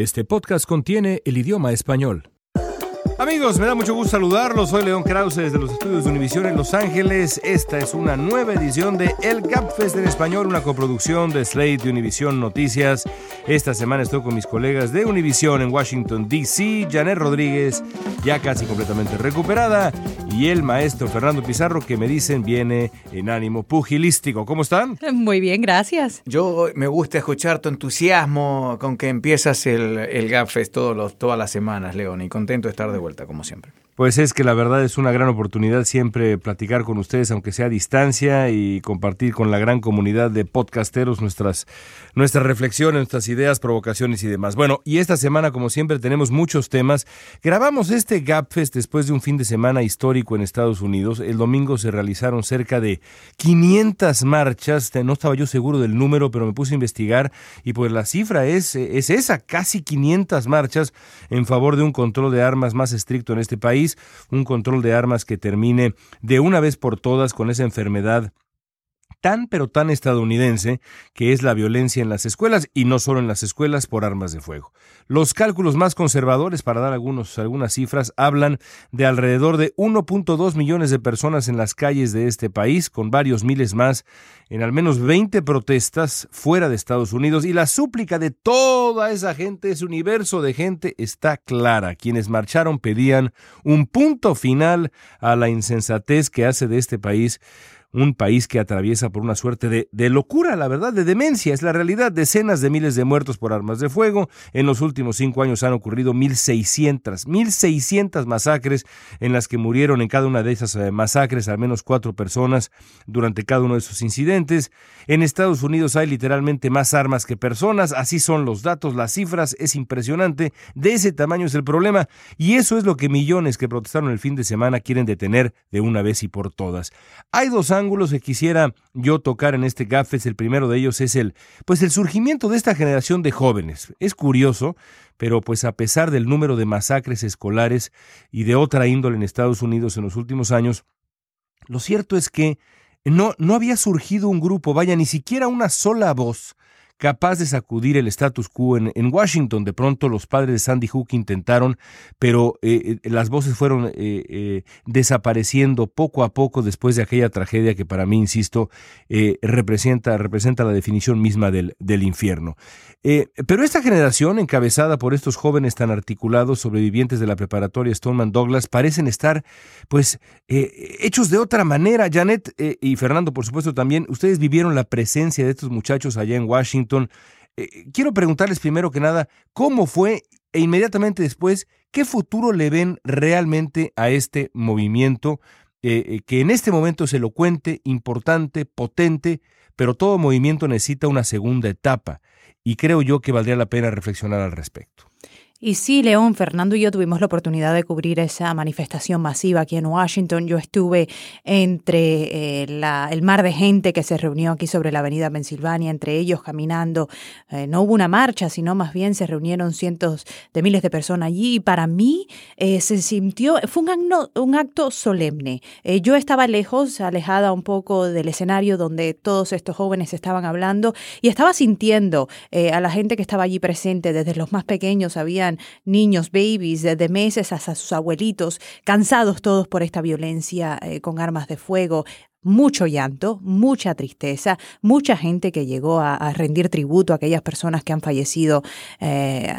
Este podcast contiene el idioma español. Amigos, me da mucho gusto saludarlos. Soy León Krause desde los estudios de Univisión en Los Ángeles. Esta es una nueva edición de El Gapfest en español, una coproducción de Slate de Univisión Noticias. Esta semana estoy con mis colegas de Univisión en Washington, D.C., Janet Rodríguez, ya casi completamente recuperada, y el maestro Fernando Pizarro, que me dicen viene en ánimo pugilístico. ¿Cómo están? Muy bien, gracias. Yo me gusta escuchar tu entusiasmo con que empiezas el, el Gapfest todos los, todas las semanas, León, y contento de estar de vuelta, como siempre. Pues es que la verdad es una gran oportunidad siempre platicar con ustedes, aunque sea a distancia, y compartir con la gran comunidad de podcasteros nuestras, nuestras reflexiones, nuestras ideas, provocaciones y demás. Bueno, y esta semana, como siempre, tenemos muchos temas. Grabamos este Gapfest después de un fin de semana histórico en Estados Unidos. El domingo se realizaron cerca de 500 marchas. No estaba yo seguro del número, pero me puse a investigar y pues la cifra es, es esa, casi 500 marchas en favor de un control de armas más estricto en este país un control de armas que termine de una vez por todas con esa enfermedad tan pero tan estadounidense que es la violencia en las escuelas y no solo en las escuelas por armas de fuego. Los cálculos más conservadores, para dar algunos, algunas cifras, hablan de alrededor de 1.2 millones de personas en las calles de este país, con varios miles más en al menos 20 protestas fuera de Estados Unidos y la súplica de toda esa gente, ese universo de gente, está clara. Quienes marcharon pedían un punto final a la insensatez que hace de este país un país que atraviesa por una suerte de, locura, la verdad, de demencia. Es la realidad. Decenas de miles de muertos por armas de fuego. En los últimos cinco años han ocurrido 1.600, 1.600 masacres en las que murieron en cada una de esas eh, masacres al menos cuatro personas durante cada uno de esos incidentes. En Estados Unidos hay literalmente más armas que personas. Así son los datos, las cifras. Es impresionante. De ese tamaño es el problema. Y eso es lo que millones que protestaron el fin de semana quieren detener de una vez y por todas. Hay dos ángulos que quisiera yo tocar en este GAFES. El primero de ellos es el, pues el surgimiento de esta generación de jóvenes. Es curioso, pero pues a pesar del número de masacres escolares y de otra índole en Estados Unidos en los últimos años, lo cierto es que no, no había surgido un grupo, vaya, ni siquiera una sola voz capaz de sacudir el status quo en, Washington. De pronto los padres de Sandy Hook intentaron, pero eh, las voces fueron eh, eh, desapareciendo poco a poco después de aquella tragedia que para mí, insisto, representa, representa la definición misma del, del infierno. pero esta generación, encabezada por estos jóvenes tan articulados sobrevivientes de la preparatoria Stoneman Douglas, parecen estar, pues, hechos de otra manera. Janet y Fernando, por supuesto, también, ustedes vivieron la presencia de estos muchachos allá en Washington eh, quiero preguntarles primero que nada, ¿cómo fue e inmediatamente después, qué futuro le ven realmente a este movimiento eh, eh, que en este momento es elocuente, importante, potente, pero todo movimiento necesita una segunda etapa y creo yo que valdría la pena reflexionar al respecto. Y sí, León, Fernando y yo tuvimos la oportunidad de cubrir esa manifestación masiva aquí en Washington. Yo estuve entre eh, la, el mar de gente que se reunió aquí sobre la avenida Pensilvania, entre ellos caminando. Eh, no hubo una marcha, sino más bien se reunieron cientos de miles de personas allí. Y para mí eh, se sintió, fue un acto, un acto solemne. yo estaba lejos, alejada un poco del escenario donde todos estos jóvenes estaban hablando y estaba sintiendo a la gente que estaba allí presente, desde los más pequeños, había niños, babies, de meses hasta sus abuelitos, cansados todos por esta violencia eh, con armas de fuego, mucho llanto, mucha tristeza, mucha gente que llegó a, rendir tributo a aquellas personas que han fallecido eh,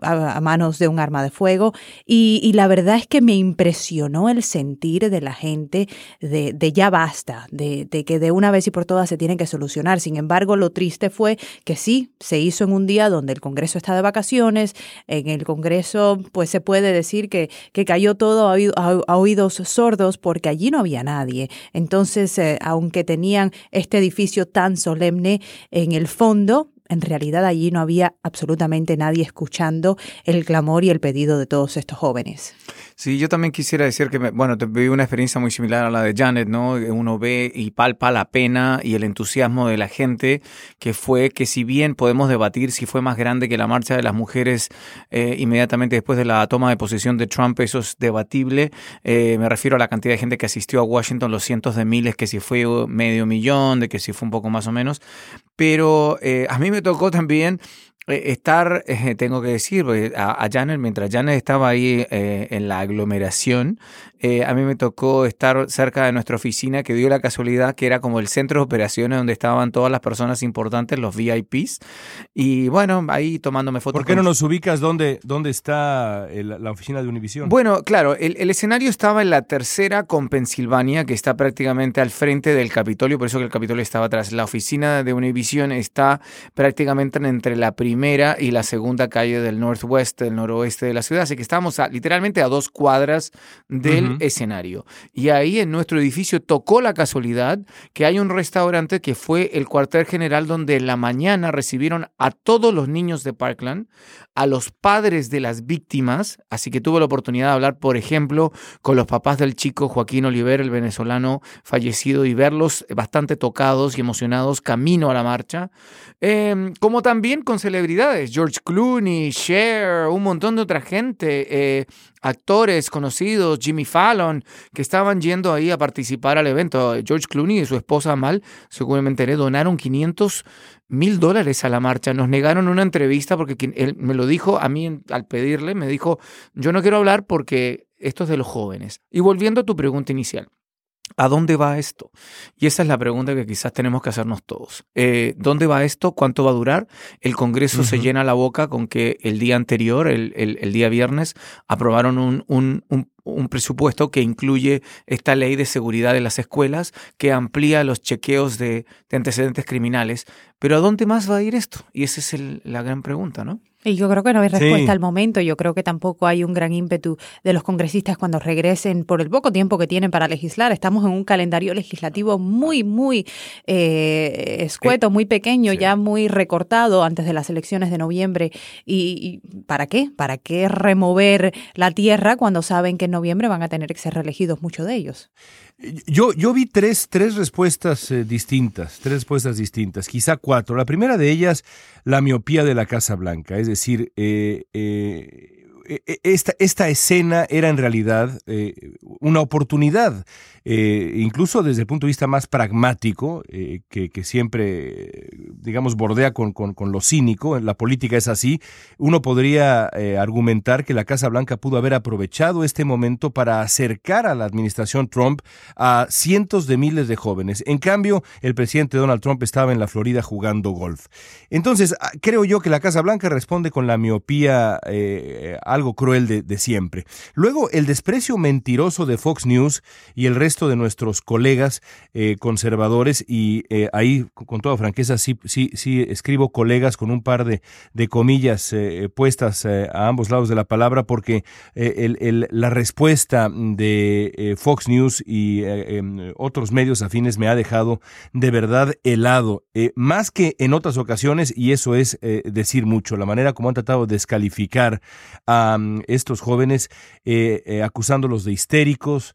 a, manos de un arma de fuego. Y, la verdad es que me impresionó el sentir de la gente de, ya basta, de, que de una vez y por todas se tienen que solucionar. Sin embargo, lo triste fue que sí, se hizo en un día donde el Congreso está de vacaciones, en el Congreso pues se puede decir que, que cayó todo a, oídos sordos porque allí no había nadie. Eh, aunque tenían este edificio tan solemne, en el fondo en realidad allí no había absolutamente nadie escuchando el clamor y el pedido de todos estos jóvenes. Sí, yo también quisiera decir que, bueno, viví una experiencia muy similar a la de Janet, ¿no? Uno ve y palpa la pena y el entusiasmo de la gente, que fue que si bien podemos debatir si fue más grande que la marcha de las mujeres eh, inmediatamente después de la toma de posesión de Trump, eso es debatible. Eh, me refiero a la cantidad de gente que asistió a Washington, los cientos de miles, que si fue medio millón, de que si fue un poco más o menos. Pero eh, a mí me tocó también estar, eh, tengo que decir, a, a, Janet, mientras Janet estaba ahí eh, en la aglomeración, a mí me tocó estar cerca de nuestra oficina, que dio la casualidad que era como el centro de operaciones donde estaban todas las personas importantes, los VIPs. Y bueno, ahí tomándome fotos. ¿Por qué no nos ubicas dónde, dónde está la oficina de Univision? Bueno, claro, el, el, escenario estaba en la tercera con Pensilvania, que está prácticamente al frente del Capitolio, por eso que el Capitolio estaba atrás. La oficina de Univision está prácticamente entre la primera primera y la segunda calle del northwest, del noroeste de la ciudad. Así que estamos literalmente a dos cuadras del escenario. Y ahí en nuestro edificio tocó la casualidad que hay un restaurante que fue el cuartel general donde en la mañana recibieron a todos los niños de Parkland, a los padres de las víctimas. Así que tuve la oportunidad de hablar, por ejemplo, con los papás del chico Joaquín Oliver, el venezolano fallecido, y verlos bastante tocados y emocionados camino a la marcha. Em, como también con George Clooney, Cher, un montón de otra gente, eh, actores conocidos, Jimmy Fallon, que estaban yendo ahí a participar al evento. George Clooney y su esposa Mal, seguramente le donaron 500 mil dólares a la marcha. Nos negaron una entrevista porque él me lo dijo a mí al pedirle, me dijo, yo no quiero hablar porque esto es de los jóvenes. Y volviendo a tu pregunta inicial. ¿A dónde va esto? Y esa es la pregunta que quizás tenemos que hacernos todos. Eh, ¿Dónde va esto? ¿Cuánto va a durar? El Congreso se llena la boca con que el día anterior, el, el, día viernes, aprobaron un, un, un, presupuesto que incluye esta ley de seguridad de las escuelas, que amplía los chequeos de, de antecedentes criminales. Pero ¿a dónde más va a ir esto? Y esa es la gran pregunta, ¿no? Y yo creo que no hay respuesta al momento. Yo creo que tampoco hay un gran ímpetu de los congresistas cuando regresen por el poco tiempo que tienen para legislar. Estamos en un calendario legislativo muy, muy eh, escueto, muy pequeño, ya muy recortado antes de las elecciones de noviembre. ¿Y, para qué? ¿Para qué remover la tierra cuando saben que en noviembre van a tener que ser reelegidos muchos de ellos? Yo, yo vi tres, tres respuestas eh, distintas, tres respuestas distintas, quizá cuatro. La primera de ellas, la miopía de la Casa Blanca, es decir, eh, eh, esta, esta, escena era en realidad una oportunidad eh, incluso desde el punto de vista más pragmático, eh, que, siempre, digamos, bordea con, con, lo cínico, la política es así, uno podría eh, argumentar que la Casa Blanca pudo haber aprovechado este momento para acercar a la administración Trump a cientos de miles de jóvenes. En cambio, el presidente Donald Trump estaba en la Florida jugando golf. Entonces, ah, creo yo que la Casa Blanca responde con la miopía algo cruel de, de siempre. Luego, el desprecio mentiroso de Fox News y el resto de nuestros colegas eh, conservadores y eh, ahí con toda franqueza sí, sí, sí escribo colegas con un par de, de comillas eh, puestas a ambos lados de la palabra porque la respuesta de Fox News y em, otros medios afines me ha dejado de verdad helado, más que en otras ocasiones y eso es decir mucho, la manera como han tratado de descalificar a mm, estos jóvenes acusándolos de histéricos,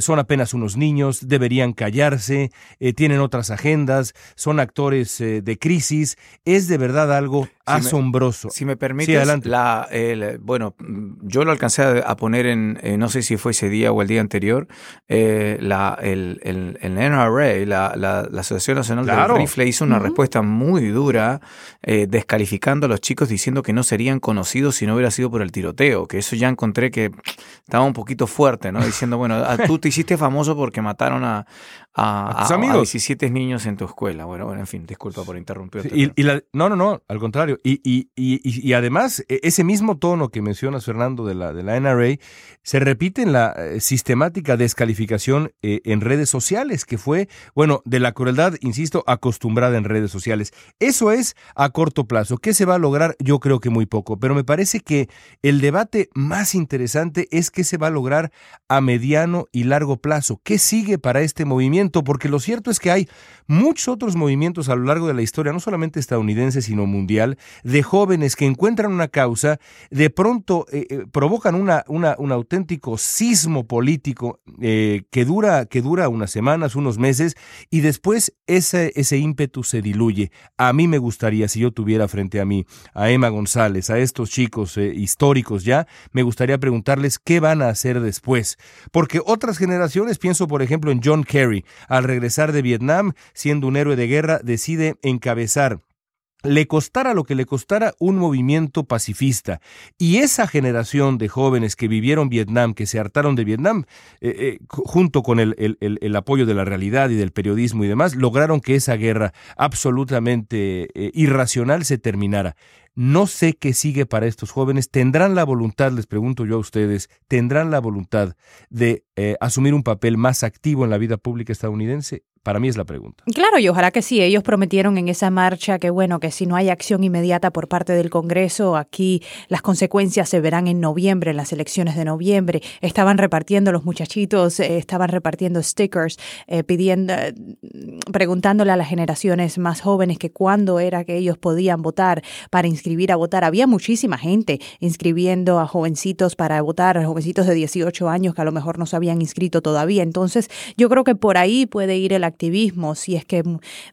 son apenas unos niños, deberían callarse, eh, tienen otras agendas, son actores eh, de crisis. Es de verdad algo asombroso. si me permites, La, bueno, yo lo alcancé a, poner en, eh, no sé si fue ese día o el día anterior, la, el, el, NRA, la, la, Asociación Nacional del Rifle, hizo una respuesta muy dura descalificando a los chicos diciendo que no serían conocidos si no hubiera sido por el tiroteo, que eso ya encontré que estaba un poquito fuerte, ¿no? Diciendo, bueno, tú te hiciste famoso porque mataron a, a, a, 17 niños en tu escuela. Bueno, bueno, en fin, disculpa por interrumpir. y, no, no, no, al contrario. Y, y, y, además, e, ese mismo tono que mencionas, Fernando, de la, de la NRA, se repite en la eh, sistemática descalificación eh, en redes sociales, que fue, bueno, de la crueldad, insisto, acostumbrada en redes sociales. Eso es a corto plazo. ¿Qué se va a lograr? Yo creo que muy poco. Pero me parece que el debate más interesante es qué se va a lograr a mediano y largo plazo. ¿Qué sigue para este movimiento? Porque lo cierto es que hay muchos otros movimientos a lo largo de la historia, no solamente estadounidense, sino mundial, de jóvenes que encuentran una causa, de pronto eh, eh, provocan una, un auténtico sismo político eh, que, dura, que dura unas semanas, unos meses, y después ese, ese ímpetu se diluye. A mí me gustaría, si yo tuviera frente a mí a Emma González, a estos chicos históricos ya, me gustaría preguntarles qué van a hacer después. Porque otras generaciones, pienso por ejemplo en John Kerry, al regresar de Vietnam, siendo un héroe de guerra, decide encabezar le costara lo que le costara un movimiento pacifista. Y esa generación de jóvenes que vivieron Vietnam, que se hartaron de Vietnam, eh, eh, junto con el, el, apoyo de la realidad y del periodismo y demás, lograron que esa guerra absolutamente eh, irracional se terminara. No sé qué sigue para estos jóvenes. ¿Tendrán la voluntad, les pregunto yo a ustedes, tendrán la voluntad de asumir un papel más activo en la vida pública estadounidense? Para mí es la pregunta. Claro, y ojalá que sí. Ellos prometieron en esa marcha que, bueno, que si no hay acción inmediata por parte del Congreso, aquí las consecuencias se verán en noviembre, en las elecciones de noviembre. Estaban repartiendo los muchachitos, eh, estaban repartiendo stickers, eh, pidiendo, eh, preguntándole a las generaciones más jóvenes que cuándo era que ellos podían votar para inscribir a votar. Había muchísima gente inscribiendo a jovencitos para votar, a jovencitos de 18 años que a lo mejor no se habían inscrito todavía. Entonces, yo creo que por ahí puede ir el activismo, si es que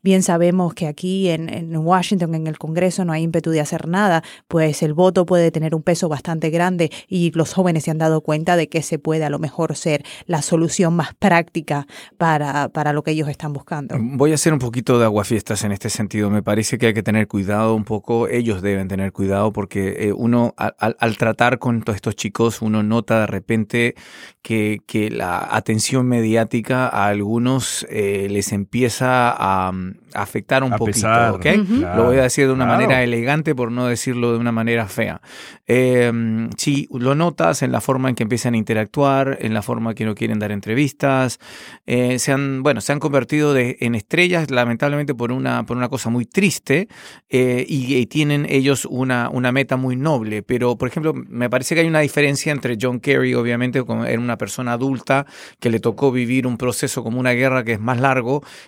bien sabemos que aquí en, Washington, en el Congreso, no hay ímpetu de hacer nada, pues el voto puede tener un peso bastante grande y los jóvenes se han dado cuenta de que se puede a lo mejor ser la solución más práctica para, para lo que ellos están buscando. Voy a hacer un poquito de aguafiestas en este sentido. Me parece que hay que tener cuidado un poco, ellos deben tener cuidado porque eh, uno al, al tratar con todos estos chicos, uno nota de repente que, que la atención mediática a algunos eh, les empieza a, afectar un poquito. Lo voy a decir de una manera elegante por no decirlo de una manera fea. Eh, sí, lo notas en la forma en que empiezan a interactuar, en la forma en que no quieren dar entrevistas. Eh, se han, bueno, se han convertido en estrellas, lamentablemente por una, por una cosa muy triste, eh, y, tienen ellos una, una meta muy noble. Pero, por ejemplo, me parece que hay una diferencia entre John Kerry, obviamente, como era una persona adulta que le tocó vivir un proceso como una guerra que es más largo,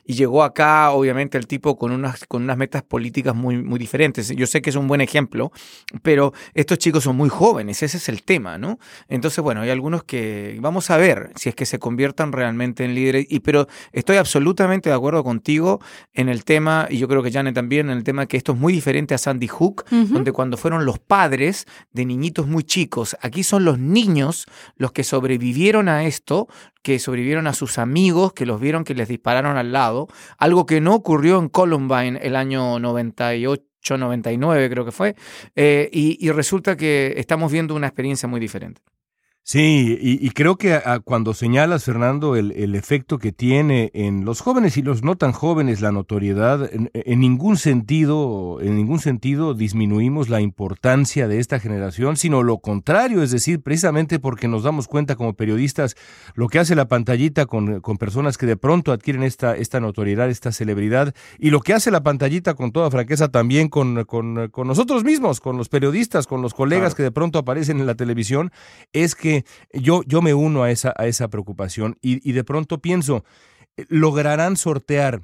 y llegó acá, obviamente, el tipo con unas, con unas metas políticas muy, muy diferentes. Yo sé que es un buen ejemplo, pero estos chicos son muy jóvenes, ese es el tema, ¿no? Entonces, bueno, hay algunos que vamos a ver si es que se conviertan realmente en líderes, y, pero estoy absolutamente de acuerdo contigo en el tema, y yo creo que Janet también, en el tema que esto es muy diferente a Sandy Hook, donde cuando fueron los padres de niñitos muy chicos, aquí son los niños los que sobrevivieron a esto, que sobrevivieron a sus amigos, que los vieron que les dispararon al lado, algo que no ocurrió en Columbine el año 98, 99 creo que fue, eh, y resulta que estamos viendo una experiencia muy diferente. Sí, y, creo que cuando señalas, Fernando, el, efecto que tiene en los jóvenes y los no tan jóvenes la notoriedad, en, ningún sentido, en ningún sentido disminuimos la importancia de esta generación, sino lo contrario, es decir, precisamente porque nos damos cuenta como periodistas lo que hace la pantallita con, personas que de pronto adquieren esta, esta notoriedad, esta celebridad, y lo que hace la pantallita con toda franqueza también con, con, nosotros mismos, con los periodistas, con los colegas que de pronto aparecen en la televisión, es que yo, yo me uno a esa, a esa preocupación y, y de pronto pienso, eh, lograrán sortear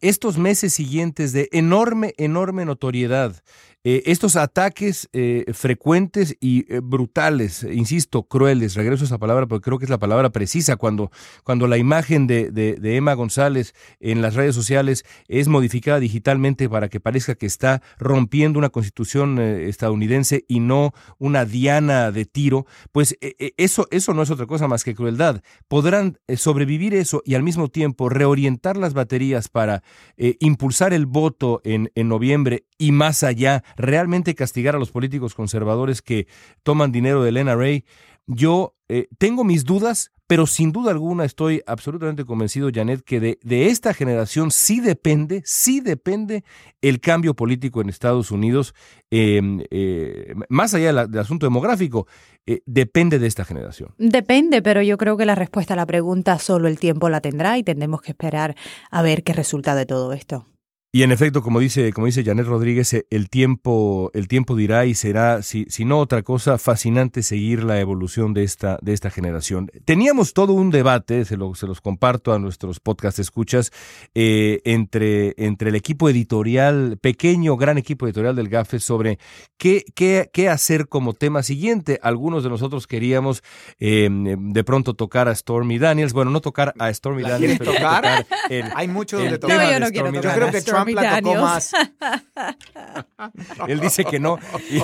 estos meses siguientes de enorme, enorme notoriedad eh, estos ataques eh, frecuentes y eh, brutales, insisto, crueles, regreso a esa palabra porque creo que es la palabra precisa, cuando, cuando la imagen de, de, Emma González en las redes sociales es modificada digitalmente para que parezca que está rompiendo una constitución estadounidense y no una diana de tiro, pues eso, eso no es otra cosa más que crueldad. Podrán sobrevivir eso y al mismo tiempo reorientar las baterías para impulsar el voto en, en noviembre y más allá realmente castigar a los políticos conservadores que toman dinero del NRA. Yo eh, tengo mis dudas, pero sin duda alguna estoy absolutamente convencido, Janet, que de, de, esta generación sí depende, sí depende el cambio político en Estados Unidos, em, eh, más allá del asunto demográfico, eh, depende de esta generación. Depende, pero yo creo que la respuesta a la pregunta solo el tiempo la tendrá y tendremos que esperar a ver qué resulta de todo esto. Y en efecto, como dice, como dice Janet Rodríguez, eh, el tiempo, el tiempo dirá y será, si, si no otra cosa, fascinante seguir la evolución de esta, de esta generación. Teníamos todo un debate, se, lo, se los comparto a nuestros podcast escuchas, eh, entre, entre el equipo editorial, pequeño, gran equipo editorial del GAFE, sobre qué, qué, qué hacer como tema siguiente. Algunos de nosotros queríamos eh, de pronto tocar a Stormy Daniels. Bueno, no tocar a Stormy Daniels, pero tocar? Hay mucho donde tocar. yo no Yo creo que más. Él dice que no.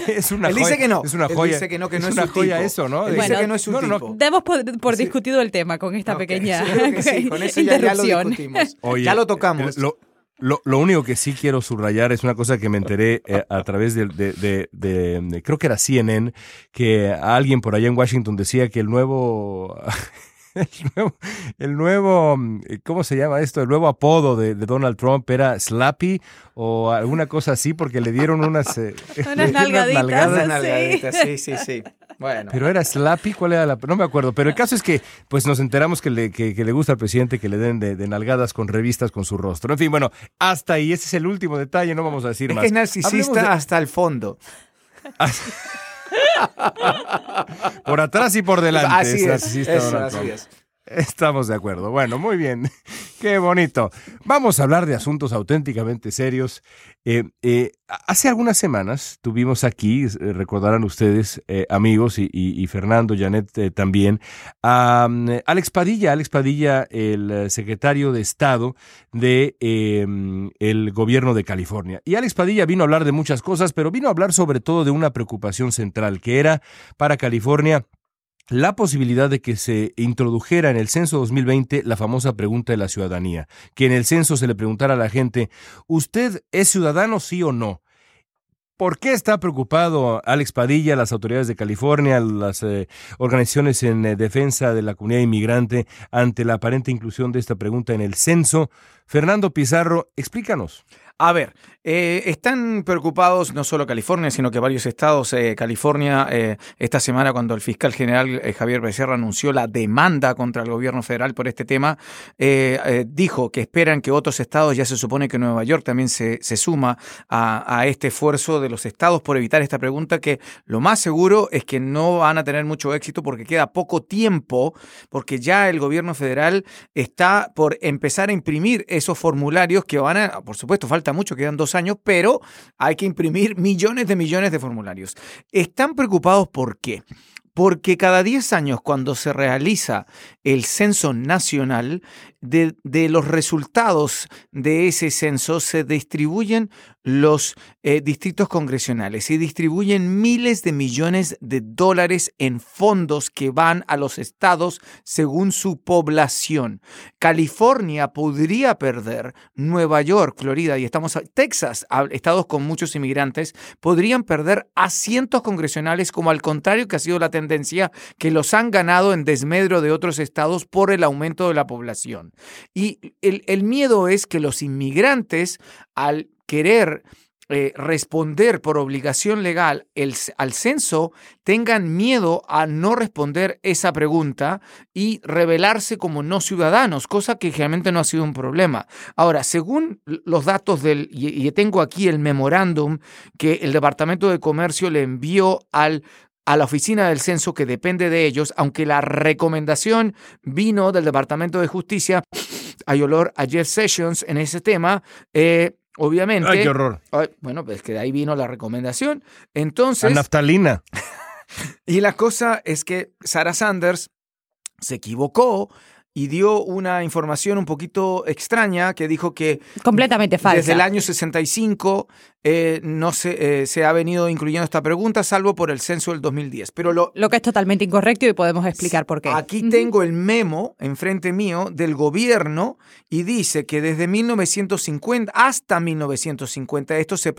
es una Él dice que no. Es una joya. dice que no, que no es, una joya eso, ¿no? dice que no es su tipo. Demos por, discutido el tema con esta pequeña sí, con eso ya, lo discutimos. ya lo tocamos. Lo, lo, único que sí quiero subrayar es una cosa que me enteré eh, a través de, de, de, de, creo que era CNN, que alguien por allá en Washington decía que el nuevo el nuevo, el nuevo, ¿cómo se llama esto? El nuevo apodo de, Donald Trump era Slappy o alguna cosa así porque le dieron unas, eh, unas nalgaditas. sí, sí, sí. Bueno. Pero era Slappy, ¿cuál era la? No me acuerdo, pero el caso es que pues nos enteramos que le, que, le gusta al presidente que le den de, nalgadas con revistas con su rostro. En fin, bueno, hasta ahí, ese es el último detalle, no vamos a decir más. Es narcisista hasta el fondo. Por atrás y por delante. Así es. así es. Estamos de acuerdo. Bueno, muy bien. Qué bonito. Vamos a hablar de asuntos auténticamente serios. Eh, eh, hace algunas semanas tuvimos aquí, eh, recordarán ustedes, amigos, y, Fernando, Janet también, a mm, Alex Padilla, Alex Padilla, el secretario de Estado del de, el gobierno de California. Y Alex Padilla vino a hablar de muchas cosas, pero vino a hablar sobre todo de una preocupación central, que era para California la posibilidad de que se introdujera en el censo 2020 la famosa pregunta de la ciudadanía, que en el censo se le preguntara a la gente, ¿usted es ciudadano sí o no? ¿Por qué está preocupado Alex Padilla, las autoridades de California, las eh, organizaciones en eh, defensa de la comunidad inmigrante ante la aparente inclusión de esta pregunta en el censo? Fernando Pizarro, explícanos. A ver, eh, están preocupados no solo California, sino que varios estados. Eh, California, eh, esta semana cuando el fiscal general Javier Becerra anunció la demanda contra el gobierno federal por este tema, dijo que esperan que otros estados, ya se supone que Nueva York también se, se suma a, a, este esfuerzo de los estados por evitar esta pregunta, que lo más seguro es que no van a tener mucho éxito porque queda poco tiempo, porque ya el gobierno federal está por empezar a imprimir esos formularios que van a, por supuesto, falta mucho, quedan dos años, pero hay que imprimir millones de millones de formularios. ¿Están preocupados por qué? Porque cada 10 años, cuando se realiza el censo nacional, de, de, los resultados de ese censo se distribuyen los eh, distritos congresionales, se distribuyen miles de millones de dólares en fondos que van a los estados según su población. California podría perder, Nueva York, Florida y estamos Texas, estados con muchos inmigrantes, podrían perder asientos congresionales como al contrario que ha sido la tendencia que los han ganado en desmedro de otros estados por el aumento de la población. Y el, miedo es que los inmigrantes, al querer eh, responder por obligación legal al censo tengan miedo a no responder esa pregunta y revelarse como no ciudadanos, cosa que generalmente no ha sido un problema. Ahora, según los datos del, y tengo aquí el memorándum que el Departamento de Comercio le envió al a la oficina del censo que depende de ellos, aunque la recomendación vino del Departamento de Justicia, hay olor a Jeff Sessions en ese tema. Eh, obviamente. ¡Ay, qué horror! Bueno, pues que de ahí vino la recomendación. Entonces. A naftalina. y la cosa es que Sarah Sanders se equivocó y dio una información un poquito extraña que dijo que... Completamente falsa. Desde el año 65 eh, no se, eh, se ha venido incluyendo esta pregunta, salvo por el censo del 2010. Pero lo, lo que es totalmente incorrecto y podemos explicar por qué. Aquí tengo el memo enfrente mío del gobierno y dice que desde 1950 hasta 1950 esto se,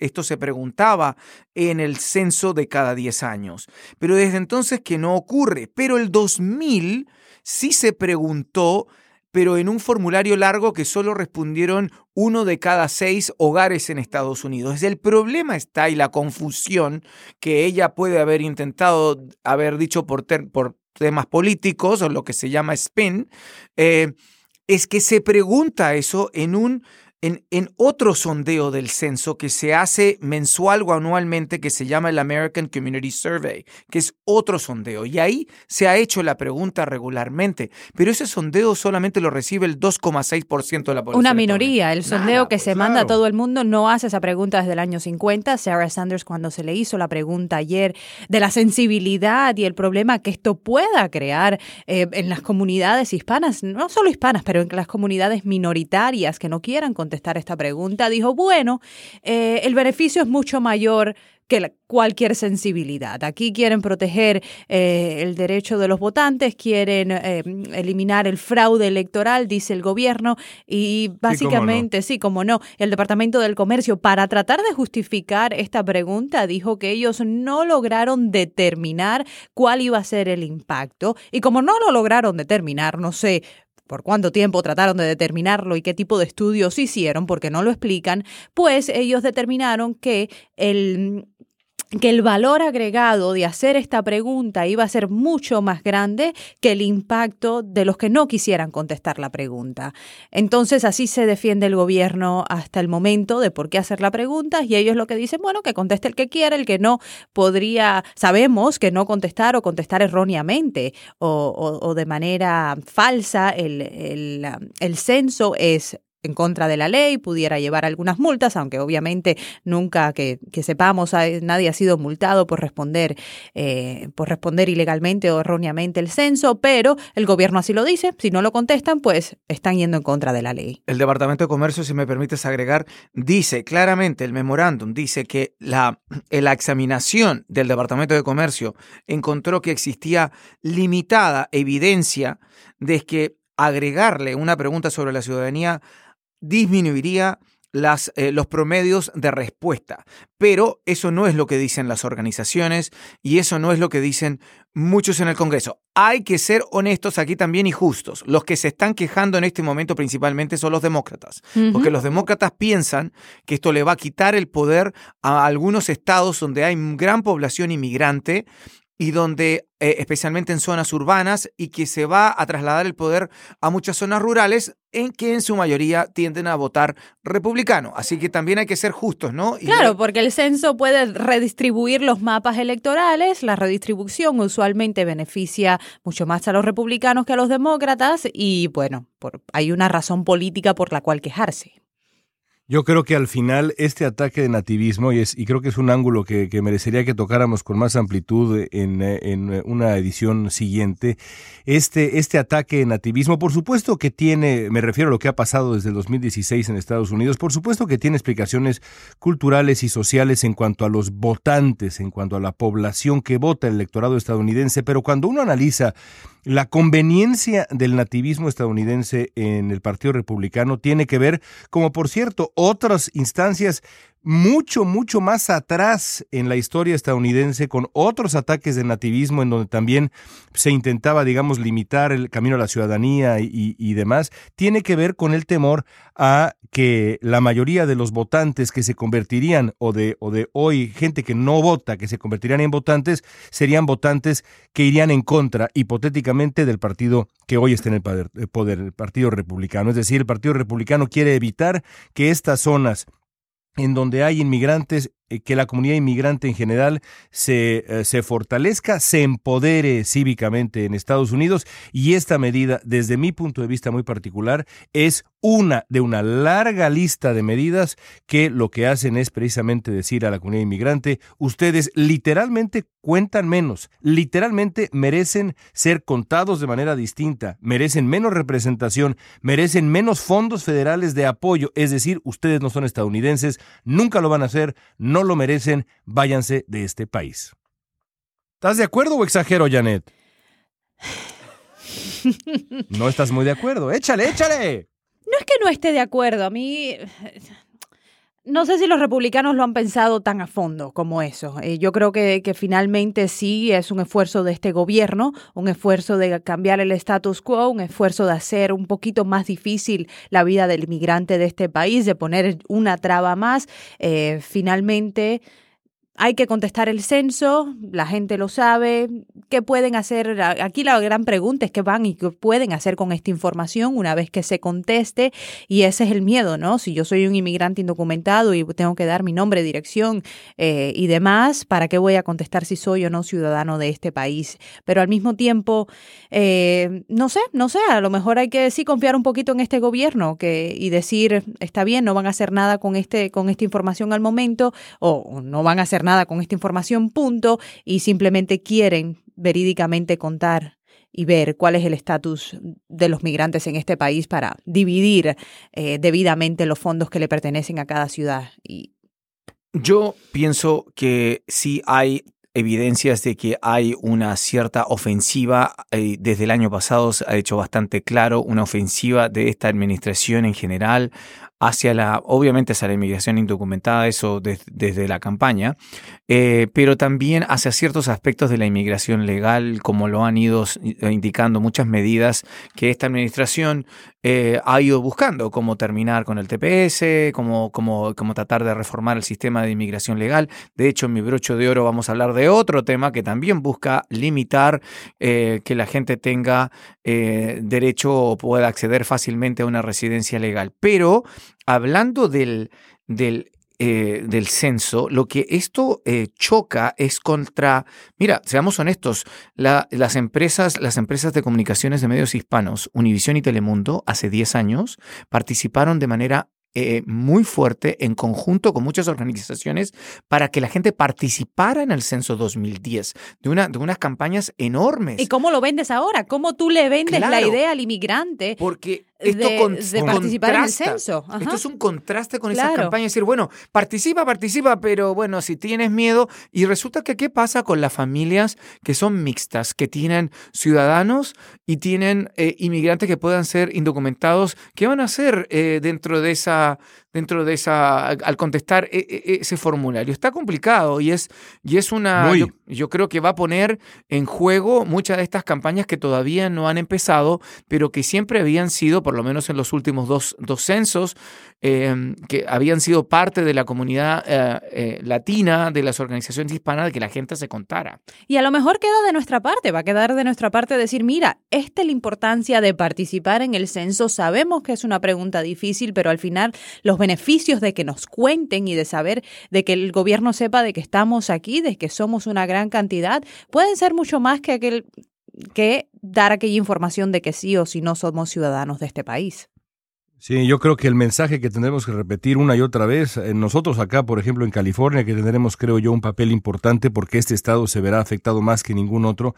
esto se preguntaba en el censo de cada 10 años. Pero desde entonces que no ocurre. Pero el 2000 sí se preguntó, pero en un formulario largo que solo respondieron uno de cada seis hogares en Estados Unidos. El problema está y la confusión que ella puede haber intentado haber dicho por, temas políticos o lo que se llama spin, eh, es que se pregunta eso en un en, otro sondeo del censo que se hace mensual o anualmente que se llama el American Community Survey, que es otro sondeo. Y ahí se ha hecho la pregunta regularmente, pero ese sondeo solamente lo recibe el 2,6% de la población. Una minoría. El sondeo que se manda a todo el mundo no hace esa pregunta desde el año 50. Sarah Sanders cuando se le hizo la pregunta ayer de la sensibilidad y el problema que esto pueda crear eh, en las comunidades hispanas, no solo hispanas, pero en las comunidades minoritarias que no quieran contestar esta pregunta, dijo, bueno, eh, el beneficio es mucho mayor que cualquier sensibilidad. Aquí quieren proteger eh, el derecho de los votantes, quieren eh, eliminar el fraude electoral, dice el gobierno, y básicamente, sí, como no, el Departamento del Comercio, para tratar de justificar esta pregunta, dijo que ellos no lograron determinar cuál iba a ser el impacto, y como no lo lograron determinar, no sé, por cuánto tiempo trataron de determinarlo y qué tipo de estudios hicieron, porque no lo explican, pues ellos determinaron que el que el valor agregado de hacer esta pregunta iba a ser mucho más grande que el impacto de los que no quisieran contestar la pregunta. Entonces así se defiende el gobierno hasta el momento de por qué hacer la pregunta y ellos lo que dicen, bueno, que conteste el que quiera, el que no podría, sabemos que no contestar o contestar erróneamente o, de manera falsa el, el, el censo es en contra de la ley, pudiera llevar algunas multas, aunque obviamente nunca que, sepamos nadie ha sido multado por responder, eh, por responder ilegalmente o erróneamente el censo, pero el gobierno así lo dice, si no lo contestan, pues están yendo en contra de la ley. El Departamento de Comercio, si me permites agregar, dice claramente, el memorándum dice que la, la examinación del Departamento de Comercio encontró que existía limitada evidencia de que agregarle una pregunta sobre la ciudadanía disminuiría las, eh, los promedios de respuesta. Pero eso no es lo que dicen las organizaciones y eso no es lo que dicen muchos en el Congreso. Hay que ser honestos aquí también y justos. Los que se están quejando en este momento principalmente son los demócratas, porque los demócratas piensan que esto le va a quitar el poder a algunos estados donde hay gran población inmigrante y donde, eh, especialmente en zonas urbanas, y que se va a trasladar el poder a muchas zonas rurales, en que en su mayoría tienden a votar republicano. Así que también hay que ser justos, ¿no? claro, porque el censo puede redistribuir los mapas electorales, la redistribución usualmente beneficia mucho más a los republicanos que a los demócratas, y bueno, por, hay una razón política por la cual quejarse. Yo creo que al final este ataque de nativismo, y, es, y creo que es un ángulo que, merecería que tocáramos con más amplitud en, en, una edición siguiente, este, este ataque de nativismo, por supuesto que tiene, me refiero a lo que ha pasado desde el 2016 en Estados Unidos, por supuesto que tiene explicaciones culturales y sociales en cuanto a los votantes, en cuanto a la población que vota el electorado estadounidense, pero cuando uno analiza la conveniencia del nativismo estadounidense en el Partido Republicano tiene que ver, como por cierto, otras instancias mucho, mucho más atrás en la historia estadounidense con otros ataques de nativismo en donde también se intentaba, digamos, limitar el camino a la ciudadanía y, demás, tiene que ver con el temor a que la mayoría de los votantes que se convertirían, o de, o de hoy gente que no vota, que se convertirían en votantes, serían votantes que irían en contra, hipotéticamente, del partido que hoy está en el poder, el Partido Republicano. Es decir, el Partido Republicano quiere evitar que estas zonas en donde hay inmigrantes que la comunidad inmigrante en general se, eh, se, fortalezca, se empodere cívicamente en Estados Unidos. Y esta medida, desde mi punto de vista muy particular, es una de una larga lista de medidas que lo que hacen es precisamente decir a la comunidad inmigrante, ustedes literalmente cuentan menos, literalmente merecen ser contados de manera distinta, merecen menos representación, merecen menos fondos federales de apoyo, es decir, ustedes no son estadounidenses, nunca lo van a hacer, no lo merecen, váyanse de este país. ¿Estás de acuerdo o exagero, Janet? No estás muy de acuerdo. Échale, échale. No es que no esté de acuerdo. A mí no sé si los republicanos lo han pensado tan a fondo como eso. Eh, yo creo que, finalmente sí es un esfuerzo de este gobierno, un esfuerzo de cambiar el status quo, un esfuerzo de hacer un poquito más difícil la vida del inmigrante de este país, de poner una traba más. Eh, finalmente hay que contestar el censo, la gente lo sabe. ¿Qué pueden hacer? Aquí la gran pregunta es qué van y qué pueden hacer con esta información una vez que se conteste. Y ese es el miedo, ¿no? Si yo soy un inmigrante indocumentado y tengo que dar mi nombre, dirección eh, y demás, ¿para qué voy a contestar si soy o no ciudadano de este país? Pero al mismo tiempo, eh, no sé, no sé, a lo mejor hay que sí confiar un poquito en este gobierno que, y decir, está bien, no van a hacer nada con, este, con esta información al momento o no van a hacer nada con esta información, punto, y simplemente quieren verídicamente contar y ver cuál es el estatus de los migrantes en este país para dividir eh, debidamente los fondos que le pertenecen a cada ciudad. Y Yo pienso que sí hay evidencias de que hay una cierta ofensiva, eh, desde el año pasado se ha hecho bastante claro, una ofensiva de esta administración en general hacia la, obviamente hacia la inmigración indocumentada, eso desde la campaña, eh, pero también hacia ciertos aspectos de la inmigración legal, como lo han ido eh, indicando muchas medidas que esta administración eh, ha ido buscando, como terminar con el TPS, como, como, como tratar de reformar el sistema de inmigración legal. De hecho, en mi brocho de oro vamos a hablar de otro tema que también busca limitar que la gente tenga derecho o pueda acceder fácilmente a una residencia legal. Pero hablando del, del, eh, del censo, lo que esto eh, choca es contra, mira, seamos honestos, las, empresas, las empresas de comunicaciones de medios hispanos, Univisión y Telemundo, hace 10 años, participaron de manera eh, muy fuerte en conjunto con muchas organizaciones para que la gente participara en el censo 2010, de, una, de unas campañas enormes. ¿Y cómo lo vendes ahora? ¿Cómo tú le vendes la idea al inmigrante? Porque esto de, participar en el censo. Esto es un contraste con esa campaña. Decir, bueno, participa, participa, pero bueno, si tienes miedo. Y resulta que, ¿qué pasa con las familias que son mixtas, que tienen ciudadanos y tienen eh, inmigrantes que puedan ser indocumentados? ¿Qué van a hacer eh, dentro de esa dentro de esa, al contestar e, e, ese formulario. Está complicado y es, y es una, yo, creo que va a poner en juego muchas de estas campañas que todavía no han empezado, pero que siempre habían sido, por lo menos en los últimos dos, dos censos, em, que habían sido parte de la comunidad eh, eh, latina, de las organizaciones hispanas, de que la gente se contara. Y a lo mejor queda de nuestra parte, va a quedar de nuestra parte decir, mira, esta es la importancia de participar en el censo, sabemos que es una pregunta difícil, pero al final los beneficios de que nos cuenten y de saber de que el gobierno sepa de que estamos aquí, de que somos una gran cantidad, pueden ser mucho más que aquel que dar aquella información de que sí o si no somos ciudadanos de este país. Sí, yo creo que el mensaje que tendremos que repetir una y otra vez, eh, nosotros acá, por ejemplo, en California, que tendremos, creo yo, un papel importante porque este estado se verá afectado más que ningún otro,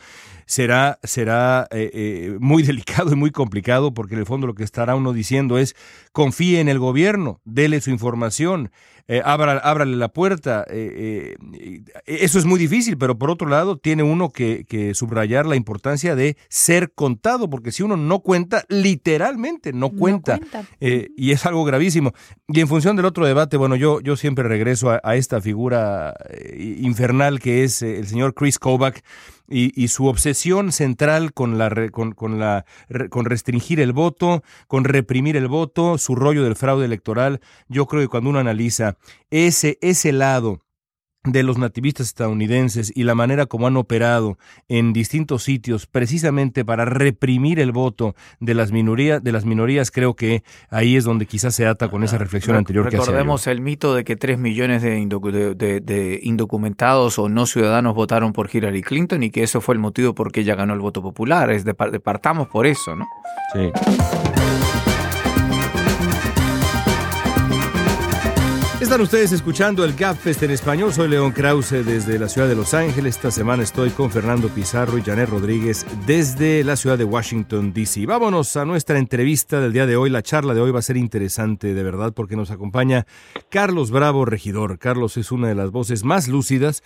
será, será eh, eh, muy delicado y muy complicado porque en el fondo lo que estará uno diciendo es confíe en el gobierno, dele su información, eh, ábrale la puerta. Eh, eso es muy difícil, pero por otro lado tiene uno que, subrayar la importancia de ser contado, porque si uno no cuenta, literalmente no cuenta. y es algo gravísimo. Y en función del otro debate, bueno, yo, yo siempre regreso a, a esta figura infernal que es el señor Chris Kovac y, su obsesión central con la con, con la con restringir el voto, con reprimir el voto, su rollo del fraude electoral, yo creo que cuando uno analiza ese ese lado de los nativistas estadounidenses y la manera como han operado en distintos sitios precisamente para reprimir el voto de las minorías, de las minorías creo que ahí es donde quizás se ata con esa reflexión anterior que Recordemos el mito de que tres millones de, de, indocumentados o no ciudadanos votaron por Hillary Clinton y que eso fue el motivo por qué ella ganó el voto popular. Es de, partamos por eso, ¿no? Sí. Están ustedes escuchando el GapFest en español. Soy León Krause desde la ciudad de Los Ángeles. Esta semana estoy con Fernando Pizarro y Janet Rodríguez desde la ciudad de Washington, D.C. Vámonos a nuestra entrevista del día de hoy. La charla de hoy va a ser interesante, de verdad, porque nos acompaña Carlos Bravo, regidor. Carlos es una de las voces más lúcidas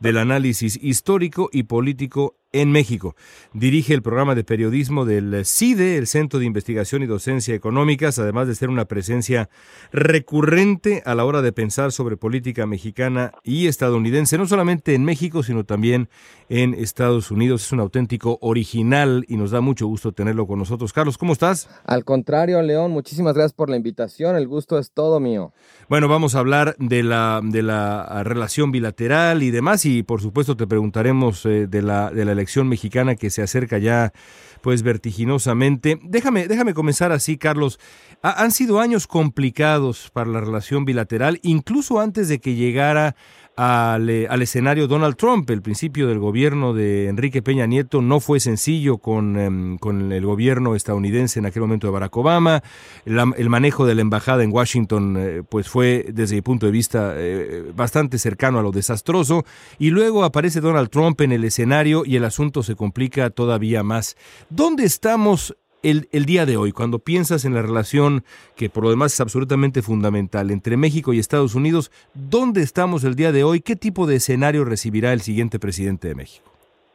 del análisis histórico y político en México. Dirige el programa de periodismo del CIDE, el Centro de Investigación y Docencia Económicas, además de ser una presencia recurrente a la hora de pensar sobre política mexicana y estadounidense, no solamente en México, sino también en Estados Unidos. Es un auténtico original y nos da mucho gusto tenerlo con nosotros. Carlos, ¿cómo estás? Al contrario, León, muchísimas gracias por la invitación. El gusto es todo mío. Bueno, vamos a hablar de la, de la relación bilateral y demás y por supuesto te preguntaremos eh, de, la, de la elección mexicana que se acerca ya pues vertiginosamente. Déjame, déjame comenzar así, Carlos. han sido años complicados para la relación bilateral, incluso antes de que llegara al, eh, al, escenario Donald Trump. El principio del gobierno de Enrique Peña Nieto no fue sencillo con, em, con el gobierno estadounidense en aquel momento de Barack Obama. el manejo de la embajada en Washington eh, pues fue, desde mi punto de vista, eh, bastante cercano a lo desastroso. Y luego aparece Donald Trump en el escenario y el asunto se complica todavía más. ¿Dónde estamos el, día de hoy, cuando piensas en la relación que por lo demás es absolutamente fundamental entre México y Estados Unidos, ¿dónde estamos el día de hoy? ¿Qué tipo de escenario recibirá el siguiente presidente de México?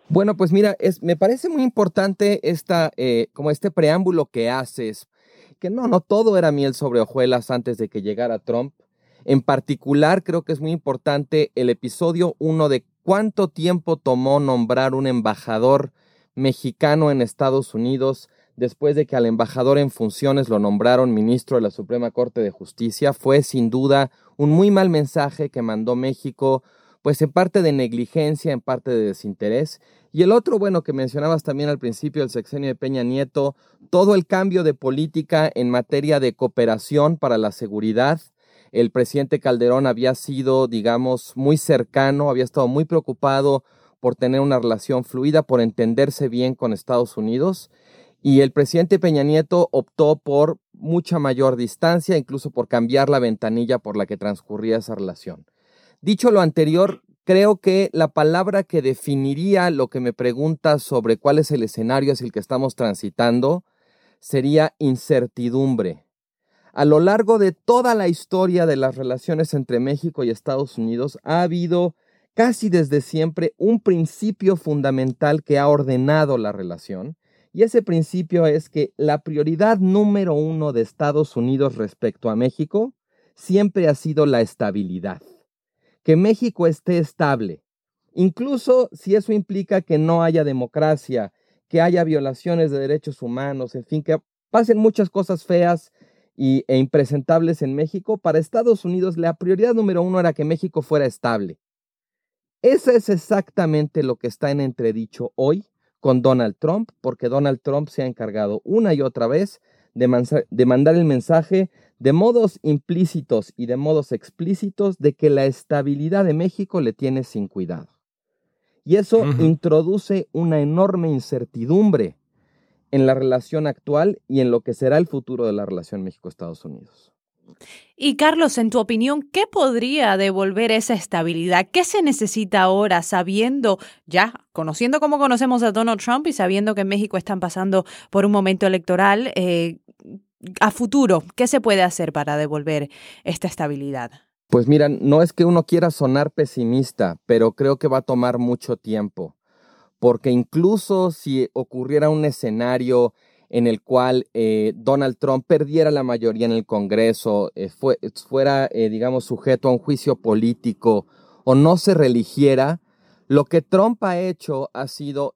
Bueno, pues mira, me parece muy importante esta, eh, como este preámbulo que haces, que no, no todo era miel sobre hojuelas antes de que llegara Trump. En particular, creo que es muy importante el episodio 1 de cuánto tiempo tomó nombrar un embajador mexicano en Estados Unidos después de que al embajador en funciones lo nombraron ministro de la Suprema Corte de Justicia. Fue sin duda un muy mal mensaje que mandó México, pues en parte de negligencia, en parte de desinterés. Y el otro, bueno, que mencionabas también al principio del sexenio de Peña Nieto, todo el cambio de política en materia de cooperación para la seguridad. El presidente Calderón había sido, digamos, muy cercano, había estado muy preocupado por tener una relación fluida, por entenderse bien con Estados Unidos. Y el presidente Peña Nieto optó por mucha mayor distancia, incluso por cambiar la ventanilla por la que transcurría esa relación. Dicho lo anterior, creo que la palabra que definiría lo que me preguntas sobre cuál es el escenario hacia el que estamos transitando sería incertidumbre. A lo largo de toda la historia de las relaciones entre México y Estados Unidos ha habido casi desde siempre un principio fundamental que ha ordenado la relación, y ese principio es que la prioridad número uno de Estados Unidos respecto a México siempre ha sido la estabilidad que México esté estable, incluso si eso implica que no haya democracia, que haya violaciones de derechos humanos, en fin, que pasen muchas cosas feas y, e impresentables en México, para Estados Unidos la prioridad número uno era que México fuera estable. Eso es exactamente lo que está en entredicho hoy con Donald Trump, porque Donald Trump se ha encargado una y otra vez de, de mandar el mensaje de modos implícitos y de modos explícitos de que la estabilidad de México le tiene sin cuidado. Y eso introduce una enorme incertidumbre en la relación actual y en lo que será el futuro de la relación México-Estados Unidos. Y Carlos, en tu opinión, ¿qué podría devolver esa estabilidad? ¿Qué se necesita ahora sabiendo, ya conociendo cómo conocemos a Donald Trump y sabiendo que en México están pasando por un momento electoral? Eh, a futuro, ¿qué se puede hacer para devolver esta estabilidad? Pues mira, no es que uno quiera sonar pesimista, pero creo que va a tomar mucho tiempo, porque incluso si ocurriera un escenario en el cual eh, Donald Trump perdiera la mayoría en el Congreso, eh, fuera, eh, digamos, sujeto a un juicio político o no se religiera, lo que Trump ha hecho ha sido